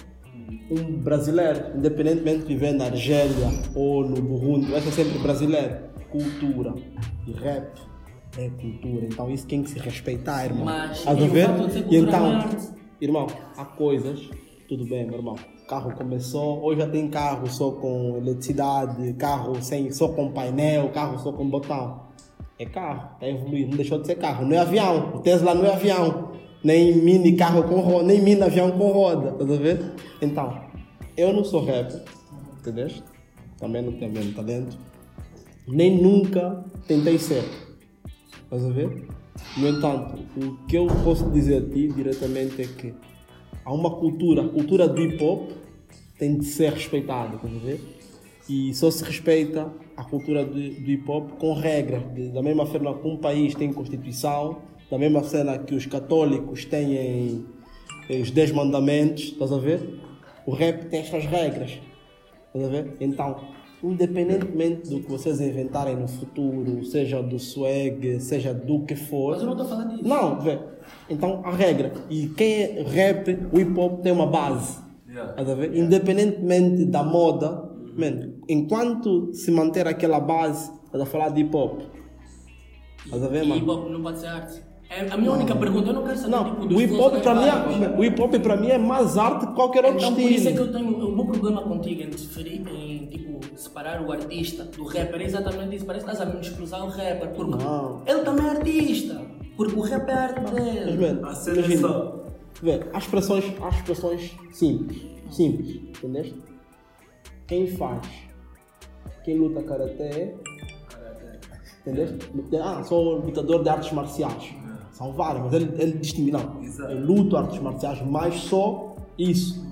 um brasileiro, independentemente de viver na Argélia ou no Burundi, vai ser sempre brasileiro. Cultura. E rap é cultura. Então isso tem que se respeitar, irmão. Mas Estás a ver? E então, é irmão, há coisas, tudo bem, meu irmão. Carro começou, hoje já tem carro só com eletricidade, carro sem, só com painel, carro só com botão. É carro, está evoluindo, não deixou de ser carro. Não é avião, o Tesla não é avião, nem mini carro com roda, nem mini avião com roda, a ver? Então, eu não sou rapper, entendeste? Também não tenho mesmo talento, nem nunca tentei ser, a ver? No entanto, o que eu posso dizer a ti diretamente é que há uma cultura, a cultura do hip hop tem de ser respeitada, estás ver? E só se respeita a cultura do, do hip hop com regras, da mesma forma que um país tem constituição, da mesma forma que os católicos têm eh, os 10 mandamentos, estás a ver? O rap tem estas regras, estás a ver? Então, independentemente do que vocês inventarem no futuro, seja do swag, seja do que for, Mas eu não estou falando disso. não, vê. Então a regra. E quem é rap, o hip hop tem uma base. Yeah. Ver? Independentemente da moda, man, enquanto se manter aquela base, estás a falar de hip hop. Estás a ver, E hip mano? hop não pode ser arte. É a minha única pergunta. Eu não quero saber Não, tipo, o hip hop para mim, é, o hip hop para mim é mais arte que qualquer outro Então por isso é que estilo. eu tenho o meu problema contigo em diferir, em tipo, separar o artista do rapper. É exatamente isso. Parece que estás a menosprezar o rapper. Porque Não. ele também é artista. Porque o rap é a arte Mas, dele. man, cena é imagina, só. Vê, há expressões, há expressões simples, simples, entendeste? Quem faz, quem luta karatê, entendeste? Ah, sou lutador de artes marciais. São vários, mas ele, ele distingue, não. Exato. Eu luto artes marciais, mas só isso.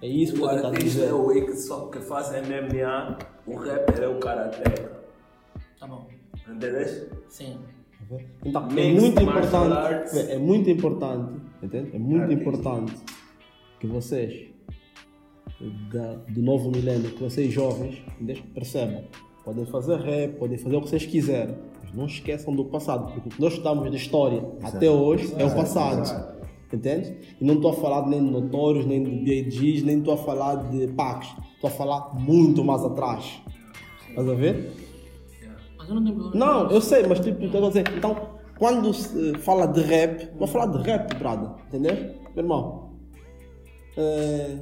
É isso que O ele dizer. é o que só que faz MMA, o rapper é o karaté. Tá bom. Entendeste? Sim. Então, é muito importante, arts. é muito importante, entende? É muito Artista. importante que vocês da- do novo milênio, que vocês jovens, entende? percebam. Podem fazer rap, podem fazer o que vocês quiserem, não esqueçam do passado, porque o que nós estudamos de história até hoje é o passado. Entende? E não estou a falar nem de notórios, nem de BAGs, nem estou a falar de Pacs. Estou a falar muito mais atrás. Estás a ver? Mas eu não tenho problema. Não, eu sei, mas tipo, estou a dizer, então, quando se fala de rap, vou falar de rap, brother, entendeu? Meu irmão, é,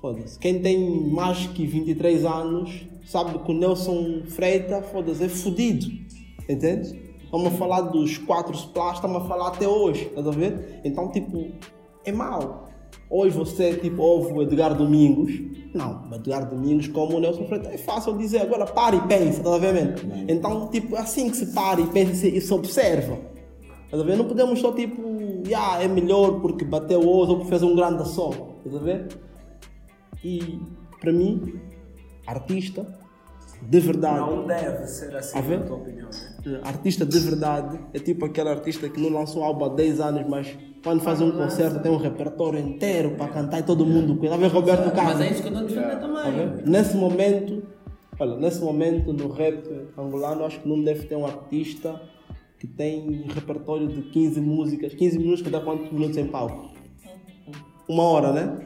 foda-se, quem tem mais que 23 anos sabe que o Nelson Freita, foda-se, é fodido, entende? Vamos falar dos quatro splash, estamos a falar até hoje, estás a ver? Então, tipo, é mau. Hoje você, tipo, ouve o Edgar Domingos. Não, o Edgar Domingos, como o Nelson Freitas, é fácil dizer. Agora, para e pensa, estás a ver, man? Então, tipo, é assim que se para e pensa e se observa. Estás a ver? Não podemos só, tipo, yeah, é melhor porque bateu outro ou porque fez um grande som. Estás a ver? E para mim, artista de verdade. Não deve ser assim, A ver? na tua opinião. Né? Artista de verdade é tipo aquele artista que não lançou um álbum há 10 anos, mas quando faz um concerto tem um repertório inteiro para cantar e todo mundo conhece. A ver Roberto Mas Carlos. é isso que eu estou a defender Tá também. vendo? Nesse momento, olha, nesse momento no rap angolano, acho que não deve ter um artista que tem repertório de 15 músicas. 15 minutos que dá quantos minutos em palco? Uma hora, né?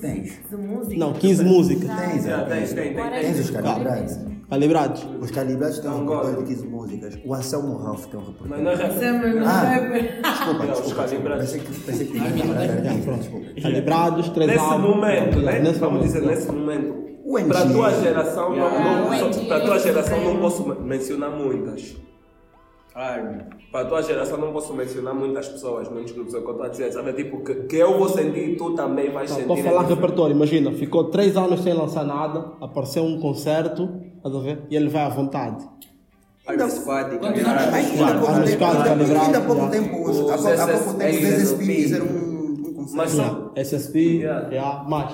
Tens. De música. Não, 15 músicas. Tens, Já, é, tem, tens. tem, tem, tem. Tens os calibrados. Calibrados. Os calibrados têm um repertório de 15 músicas. O Anselmo Ralph tem um Mas repertório. não é rap. Sempre no Ah. Desculpa, É, os desculpa. calibrados. Pensei que, que tinha. Calibrados, três Nesse momento, né? Vamos dizer, nesse momento. Para a tua geração, não, não, para tua geração posso men- mencionar muitas. Ai, Para a tua geração não posso mencionar muitas pessoas, muitos grupos, é o que eu estou a dizer, sabe? Tipo, que, que eu vou sentir e tu também vais sentir. Estou a falar repertório, imagina, ficou 3 anos sem lançar nada, apareceu um concerto, estás a ver? E ele vai à vontade. Ainda anos? Ainda há pouco tempo- há pouco tempo, os- Os há pouco- há pouco tempo os SSP SSP fizeram um concerto. Mas são. SSP, yeah, mais.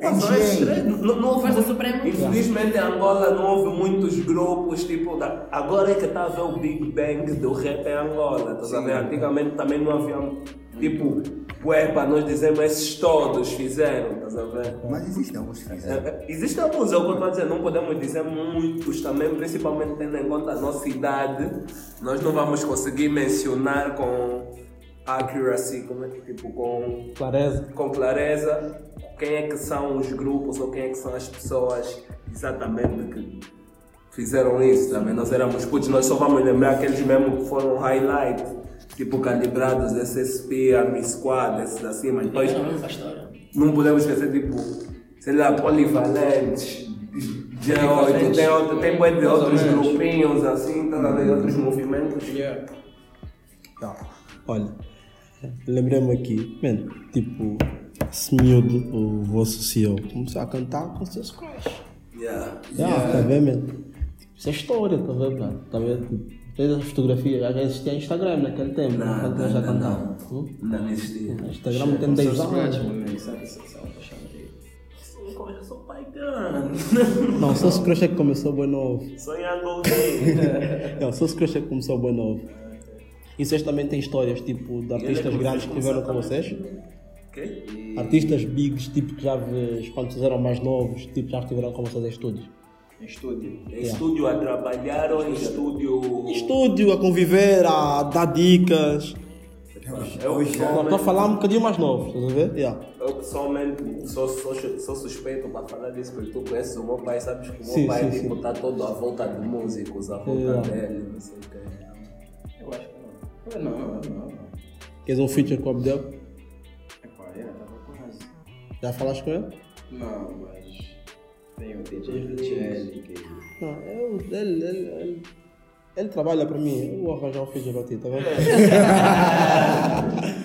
É. Não, não houve Força Suprema. Infelizmente em Angola não houve muitos grupos, tipo, da- agora é que está a ver o Big Bang do rap em Angola, estás a ver? Antigamente também não havia, tipo, ué, para nós dizermos esses todos fizeram, estás a ver? Mas existem alguns que fizeram. É, Existem alguns, é o que eu estou a dizer, não podemos dizer muitos também, principalmente tendo em conta a nossa idade, nós não vamos conseguir mencionar com accuracy, como é que, tipo, com Clareza. com clareza quem é que são os grupos ou quem é que são as pessoas exatamente que fizeram isso também. Nós éramos putos, nós só vamos lembrar aqueles mesmo que foram highlight, tipo calibrados, SSP, Army Squad, esses assim, mas depois é não podemos esquecer, tipo, sei lá, polivalentes. G8, tem, outro, tem bué de outros grupinhos assim, tá outros movimentos. Yeah. Tá. Olha, lembrei-me aqui, man, tipo, esse miúdo, o vosso CEO, começou a cantar com seus crush. Yeah. Yeah, tá vendo, man? Tipo, Isso é história, tá vendo, mano? Tá vendo? Fez as fotografias, já existia Instagram naquele tempo, Não, quando não, nós já não, cantava. não. Hum? Não, não existia. Instagram tem 10 anos. Eu sou pai grande. Não, só se crush é que começou bem novo. Sonhando ouvir. [LAUGHS] Não, só se crush é que começou bem novo. E vocês também têm histórias, tipo, de artistas é grandes que começou tiveram com vocês? Ok? Artistas bigs, tipo, que já vês, quando vocês eram mais novos, tipo, já estiveram com vocês em estúdios. Em estúdio. Em estúdio a trabalhar ou em estúdio. Em estúdio, a conviver, a dar dicas. Eu, Estou a falar um bocadinho mais novo, estás a ver? Yeah. eu pessoalmente sou, sou, sou suspeito para falar disso porque tu conheces o meu pai, sabes que o meu Sim, pai sim, tipo, sim. está todo à volta de músicos, à volta Yeah. dele, não sei o quê. Que não. Não, não, não. não. Queres um feature com o Abdel? Epá, é, tava quase. Já falaste com ele? Não, mas. Tem o DJ Richelli que. Não, eu, ele, ele, ele, ele trabalha para mim, eu vou arranjar um feature para ti, tá vendo? [LAUGHS]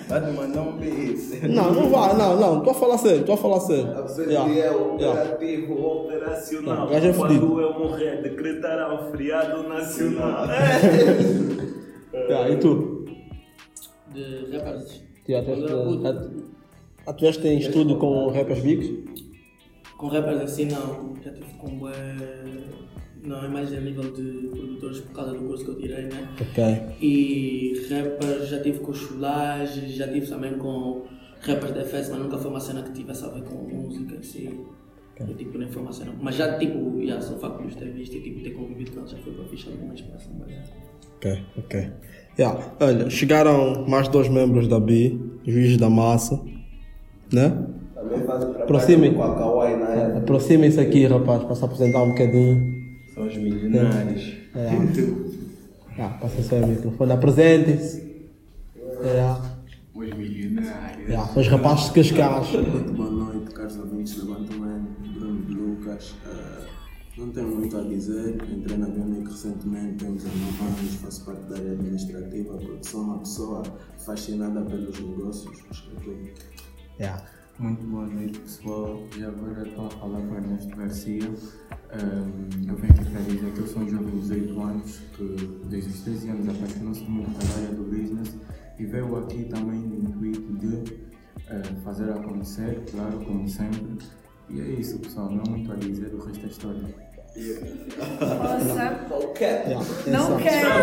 Vai te mandar um beat. Não, não vai, não, não, estou a falar sério, estou a falar sério. Yeah, é yeah. operativo, operacional. Não, o gajo é Quando eu morrer, decretará um feriado nacional. [LAUGHS] Yeah, e tu? De rappers. Já tiveste em estúdio com rappers bigs? Com rappers assim não, já tive com bué. Não, é mais a nível de produtores por causa do curso que eu tirei, né? Ok. E rappers já tive com Chulage, já tive também com rappers da FS, mas nunca foi uma cena que tivesse a ver com música assim. Eu tipo nem foi uma cena. Mas já tipo, já só o facto de os ter visto e tipo, ter convivido com eles já foi para ficha alguma inspiração. Mas, é. Ok, ok. Yeah. Olha, chegaram mais dois membros da B, juízes da massa, né? Aproximem-se aqui, rapaz, para se apresentar um bocadinho. São os milionários. É. Ah, passa só o microfone, apresentem-se. É. Os milionários. É. Os rapazes de Cascais. Muito boa noite, caros ouvintes do Levantamento, Bruno de Lucas. Eh, não tenho muito a dizer, entrei na Bionic recentemente, tenho 19 anos, faço parte da área administrativa, porque sou uma pessoa fascinada pelos negócios, que é. Yeah. Muito boa noite, pessoal. E agora estou a falar com Ernesto Garcia. Um, eu venho aqui para dizer que eu sou um jovem de 18 anos que, desde os 13 anos, apaixonou-se muito pela área do business e veio aqui também no intuito de uh, fazer acontecer, claro, como sempre. E é isso, pessoal. Não há muito a dizer, o resto é história. Nossa. Não quero.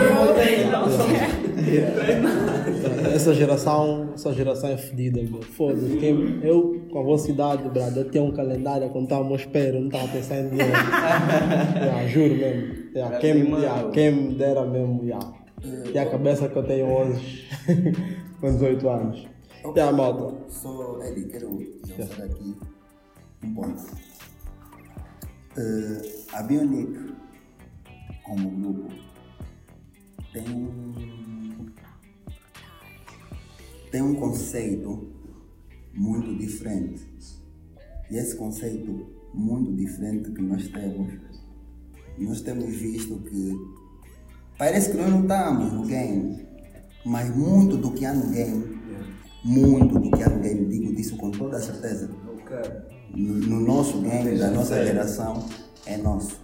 Essa geração, essa geração é fedida, meu. Foda-se. Eu, com a vossa idade, brother, eu tenho um calendário a contar o meu espero, não estava pensando em dinheiro. [LAUGHS] yeah, juro mesmo. Yeah, quem, me- yeah, quem me dera mesmo, yeah. E a cabeça que eu tenho hoje, [LAUGHS] com 18 anos. Yeah, malta. Só, Eddie, quero lançar aqui um ponto. Eh, a Bionic, como grupo, tem um, tem um conceito muito diferente. E esse conceito muito diferente que nós temos, nós temos visto que parece que nós não estamos no game, mas muito do que há no game, muito do que há no game, digo disso com toda a certeza, no, no nosso game, da nossa geração, é nosso.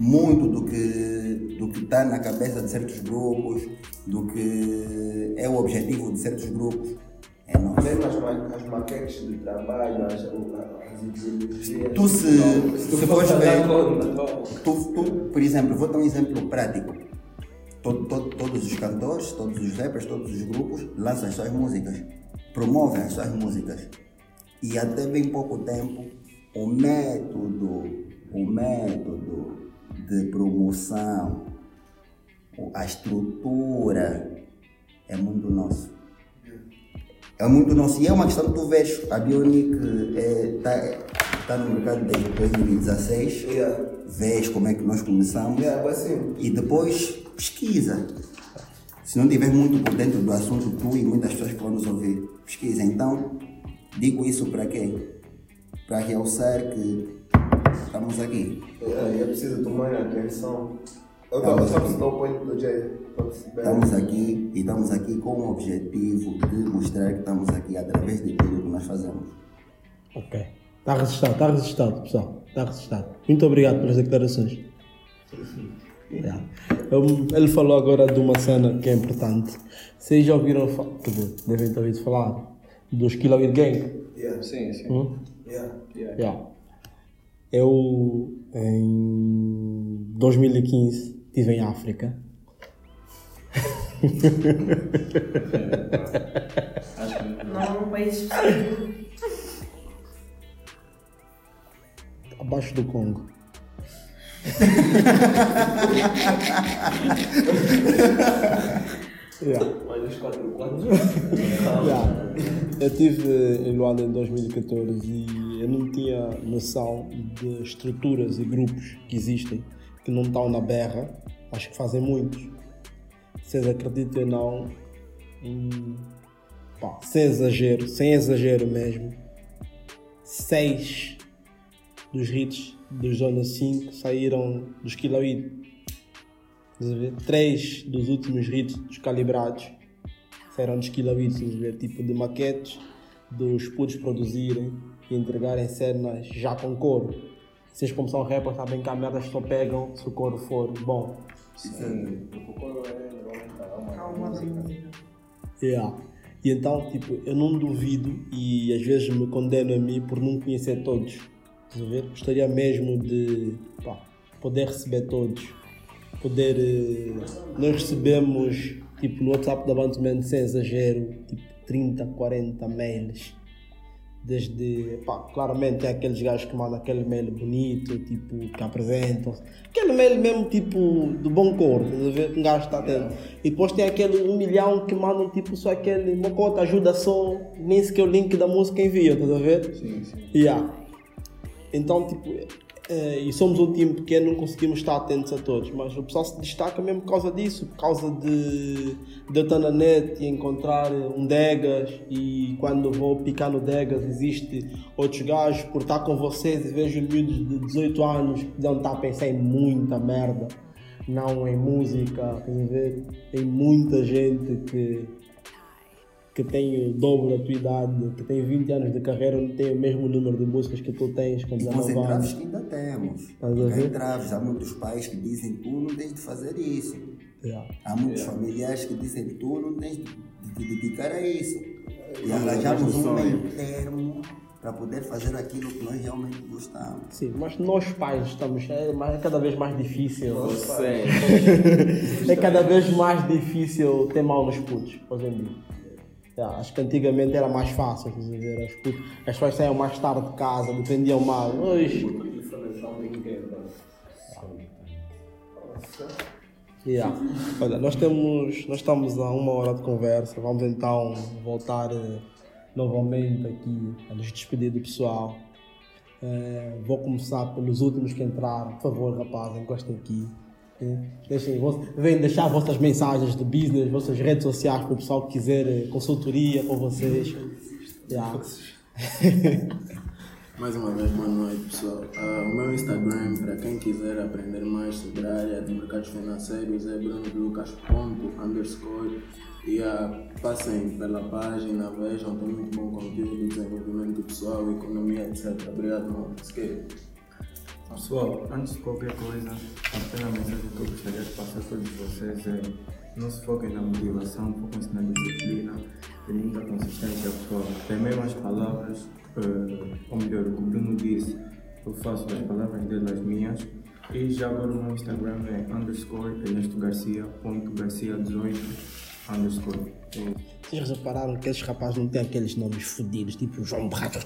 Muito do que do que está na cabeça de certos grupos, do que é o objetivo de certos grupos, é nosso. Mesmo as, ma as maquetes de trabalho, as, as ideologias. Tu se, se tu fores for ver, tu, tu, por exemplo, vou dar um exemplo prático. To- to- todos os cantores, todos os rappers, todos os grupos lançam as suas músicas, promovem as suas músicas. E até bem pouco tempo, o método, o método de promoção, a estrutura é muito nosso. É muito nosso. E é uma questão que tu vês, a Bionic está tá no mercado desde 2016. Vês como é que nós começamos. E depois pesquisa. Se não estiver muito por dentro do assunto, tu e muitas pessoas que vão nos ouvir, pesquisa. Então, digo isso para quê? Para realçar que estamos aqui. É, é preciso tomar atenção. Eu Estamos só aqui. Estamos aqui e estamos aqui com o objetivo de mostrar que estamos aqui através de tudo que nós fazemos. Ok. Está resistado, está resistado, pessoal. Está resistado. Muito obrigado pelas declarações. Yeah. Eu- ele falou agora de uma cena que é importante. Vocês já ouviram falar, devem ter ouvido falar dos Killer Gang? Yeah. Sim, sim. Hum? Yeah. Yeah. Eu, em 2015, estive em África. Não é um país específico. abaixo do Congo. [LAUGHS] yeah. 4 4 [LAUGHS] Yeah. Eu estive em Luanda em 2014 e eu não tinha noção de estruturas e grupos que existem que não estão na berra, acho que fazem muitos. Vocês acreditam ou não, em, pá, sem exagero, sem exagero mesmo, seis dos hits dos Zona 5 saíram dos Kiloid. A? Três dos últimos hits dos Calibrados saíram dos a ver? Tipo de maquetes dos putos produzirem e entregarem cenas já com coro. Vocês como são rappers sabem que há merdas que só pegam se o coro for bom. Sim. É. Yeah. E então, tipo, eu não duvido e às vezes me condeno a mim por não conhecer todos. Estás a ver? Gostaria mesmo de pá, poder receber todos. Poder. eh, nós recebemos, tipo, no WhatsApp da Bandman, sem exagero, tipo, 30, 40 mails. Desde, pá, claramente tem aqueles gajos que mandam aquele mail bonito, tipo, que apresentam Aquele mail mesmo, tipo, do bom cor, estás a ver? Que um gajo está tendo. E depois tem aquele um milhão que mandam, tipo, só aquele, uma conta ajuda só, nem sequer o link da música envia, estás a ver? Sim, sim. Yeah. Então, tipo, e somos um time pequeno, não conseguimos estar atentos a todos, mas o pessoal se destaca mesmo por causa disso, por causa de, de eu estar na net e encontrar um Degas. E quando vou picar no Degas existe outros gajos por estar com vocês e vejo miúdos de 18 anos que não estar a pensar em muita merda, não em música, a ver? Tem muita gente que que tem o dobro da tua idade, que tem 20 anos de carreira, não tem o mesmo número de músicas que tu tens com Nós 19 entraves anos. que ainda temos. Estás? Entraves, há muitos pais que dizem tu não tens de fazer isso. Yeah. Há muitos familiares que dizem tu não tens de de te dedicar a isso. E arranjamos um meio termo para poder fazer aquilo que nós realmente gostamos. Sim, mas nós pais estamos. É, mais- é cada vez mais difícil. Você. [LAUGHS] é cada vez mais difícil ter mal nos putos, hoje em dia. Yeah, acho que antigamente era mais fácil, quer dizer, as, putas, as pessoas saíam mais tarde de casa, dependiam mais. Hoje, Yeah. Olha, nós temos, nós estamos a uma hora de conversa, vamos então voltar eh, novamente aqui a nos despedir do pessoal. Eh, vou começar pelos últimos que entraram, por favor, rapazes, encostem aqui. Eh, Deixem, venham deixar vossas mensagens de business, vossas redes sociais para o pessoal que quiser eh, consultoria com vocês. Yeah. [LAUGHS] Mais uma vez, boa noite pessoal. Ah, o meu Instagram, para quem quiser aprender mais sobre a área de mercados financeiros, é brunolucas.underscore e ah, passem pela página, vejam, tem muito bom conteúdo, desenvolvimento pessoal, economia, etc. Obrigado, mano. Pessoal, antes de qualquer coisa, a primeira mensagem que eu gostaria de passar a todos vocês é não se foquem na motivação, foquem-se na disciplina e muita consistência, pessoal. Tem mesmo as palavras, eh, ou melhor, o que o Bruno disse, eu faço as palavras dele as minhas. E já agora o meu Instagram é underscore Ernesto Garcia, ponto Garcia 18, underscore. Vocês repararam que esses rapazes não têm aqueles nomes fodidos, tipo João Barros.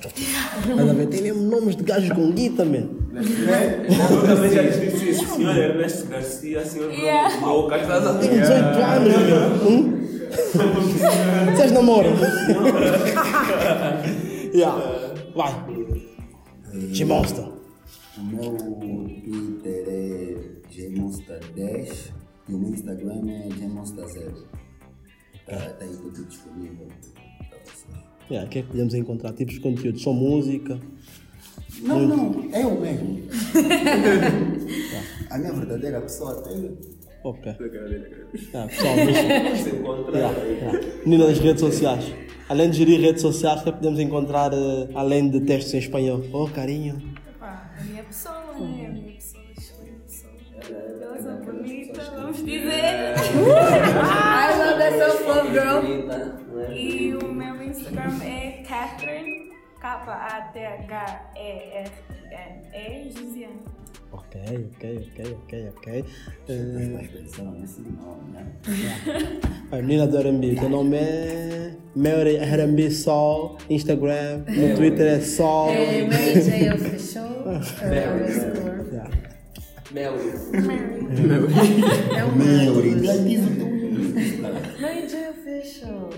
Tem mesmo nomes de gajos com guita, man. Eu também já disse isso. Senhor Ernesto Garcia, senhor estás a Tem 18 anos, meu. Vocês namoram? yeah. Vai. G-Monster. O meu Twitter é gmonster10 e o meu Instagram é gmonster0. Tá, tá aí tudo disponível para vocês. Yeah, o que é que podemos encontrar? Tipos de conteúdo? Só música? Não, não, é eu mesmo. [LAUGHS] A minha verdadeira pessoa tem. Ok. Ah, pessoal, mas... [LAUGHS] Yeah, yeah. Menina das redes sociais. Além de gerir redes sociais, o que é que podemos encontrar eh, além de textos em espanhol? Oh, carinho. Epá, a minha pessoa, né? A minha pessoa, excelente pessoa. Maravilhosa, bonita, vamos dizer. [LAUGHS] I love that so full, girl. E o meu Instagram é Catherine, K-A-T-H-E-R-N-E, Josiane. Ok, ok, ok, ok, ok. Mas Eh, nesse nome, né? [LAUGHS] a menina do R&B, teu nome é Mary R&B Sol, Instagram, [LAUGHS] no Twitter é Sol. É Mary J Official. é, underscore. [LAUGHS] Yeah. Mary. É o Mary. Já diz o teu Mary J Official.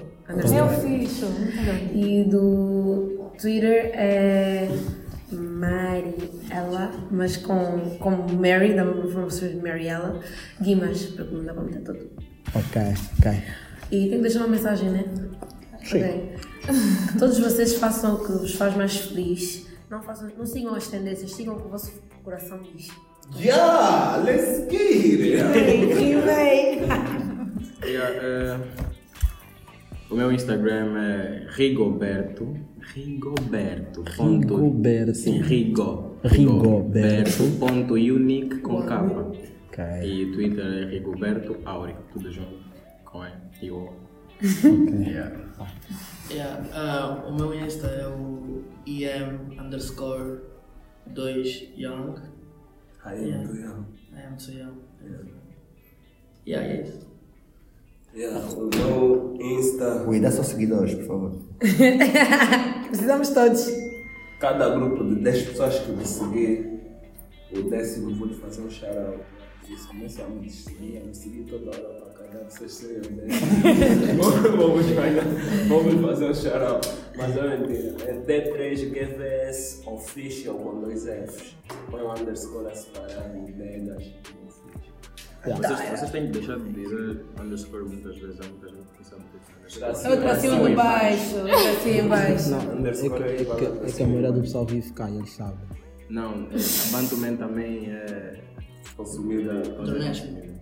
Official. E do Twitter é Mariela, mas com, com Mary, da professora de Mariela, Guimas, porque não dá para meter tudo. Ok, ok. E tenho que deixar uma mensagem, né? Sim. Ok. Que todos vocês façam o que vos faz mais feliz. Não, façam, não sigam as tendências, sigam o que o vosso coração diz. Yeah, let's get it. Que bem! Yeah, eh, o meu Instagram é Rigoberto. Rigoberto. Ponto, Rigoberto. Sim, Rigo. Rigoberto. Ponto unique com capa. Ok. E o Twitter é Rigoberto Auri. Tudo junto. Com E e O. Yeah. Yeah, ah, o meu Insta é o em underscore 2 young. I am too young. I am too young. Yeah, é isso. Yeah, o meu Insta, Cuida seus seguidores, por favor. [LAUGHS] Precisamos todos. cada grupo de 10 pessoas que me seguir, o décimo vou lhe fazer um shout-out. Isso começa a me seguir, a me seguir toda hora para cada vocês o décimo. Vamos fazer- Vamos fazer um shout-out. Mas é mentira. É D3GVS Official com dois Fs. Põe um underscore a separar em Vegas. Vocês, vocês têm que deixar de dizer underscore muitas vezes. Há muita gente que não sabe dizer underscore. Eu para cima de baixo, eu para cima de baixo. Não, é que, Underscore é, que, é que a maioria do pessoal vive cá, eles sabem. Não, a Bantuman também é Consumida. Acho. É,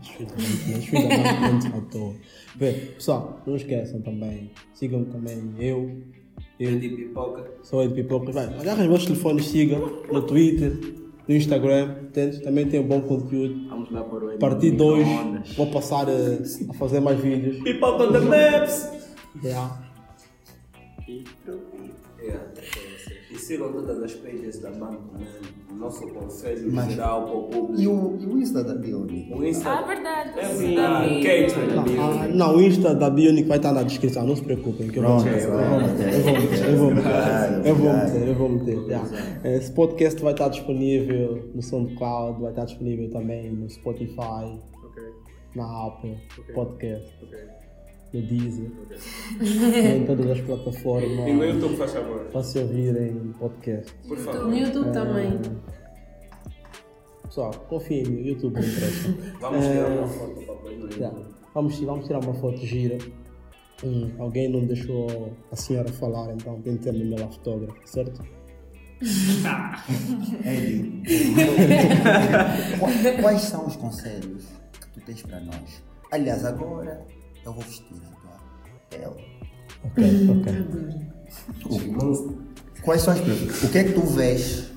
Desfio da à toa. Bem, pessoal, não esqueçam também. Sigam também eu. Eu de pipoca. sou de pipoca. Vai, agarra os meus telefones, sigam no Twitter, no Instagram. Entende? Também tem um bom conteúdo. Vamos lá para o A partir de hoje vou passar a, a fazer mais vídeos. Pipoca on the maps! Yeah. Yeah. E sigam todas as pages da Banco, né? O nosso conselho Mas- geral para o público. E o, e o Insta da Bionic? O Insta. Ah, verdade. É verdade. Kate. Ah, não, o Insta da Bionic vai estar na descrição, não se preocupem. Que eu, vou Pronto, meter, eu vou meter, eu vou meter, eu vou meter, eu vou meter, eu vou meter. Esse podcast vai estar disponível no SoundCloud, vai estar disponível também no Spotify, na Apple Podcast, no Deezer, [LAUGHS] em todas as plataformas. E no YouTube, faz favor. Para se ouvirem podcast. [LAUGHS] Por favor. No YouTube também. Pessoal, confiem em mim, o YouTube não interessa. Vamos É, tirar uma foto para pôr no. YouTube. Vamos, vamos tirar uma foto gira. Hum, alguém não deixou a senhora falar, então tem que ter no meu fotógrafo, certo? [LAUGHS] Quais são os conselhos que tu tens para nós? Aliás, agora eu vou vestir a tua pele. Ok, ok. O- Quais são as perguntas? O que é que tu vês?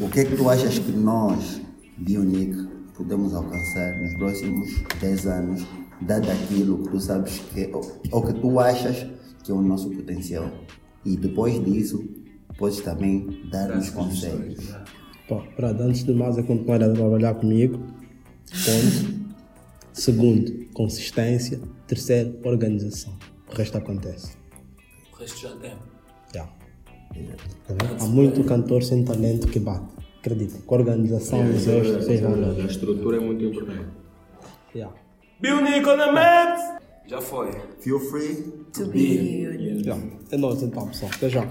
O que é que tu achas que nós, Bionic, podemos alcançar nos próximos 10 anos, dado aquilo que tu sabes que é, ou, ou que tu achas que é o nosso potencial? E depois disso, podes também dar-nos conselhos. Pô, pronto, antes de mais é continuar a trabalhar comigo. Ponto. Segundo, consistência. Terceiro, organização. O resto acontece. O resto já tem. Já. Há muito cantor sem talento que bate. Acredita. Com organização, os restos, vocês vão A estrutura é muito importante. Yeah. Bionic on the maps! Já foi. Feel free To be Yeah. É nóis então, pessoal. Até já.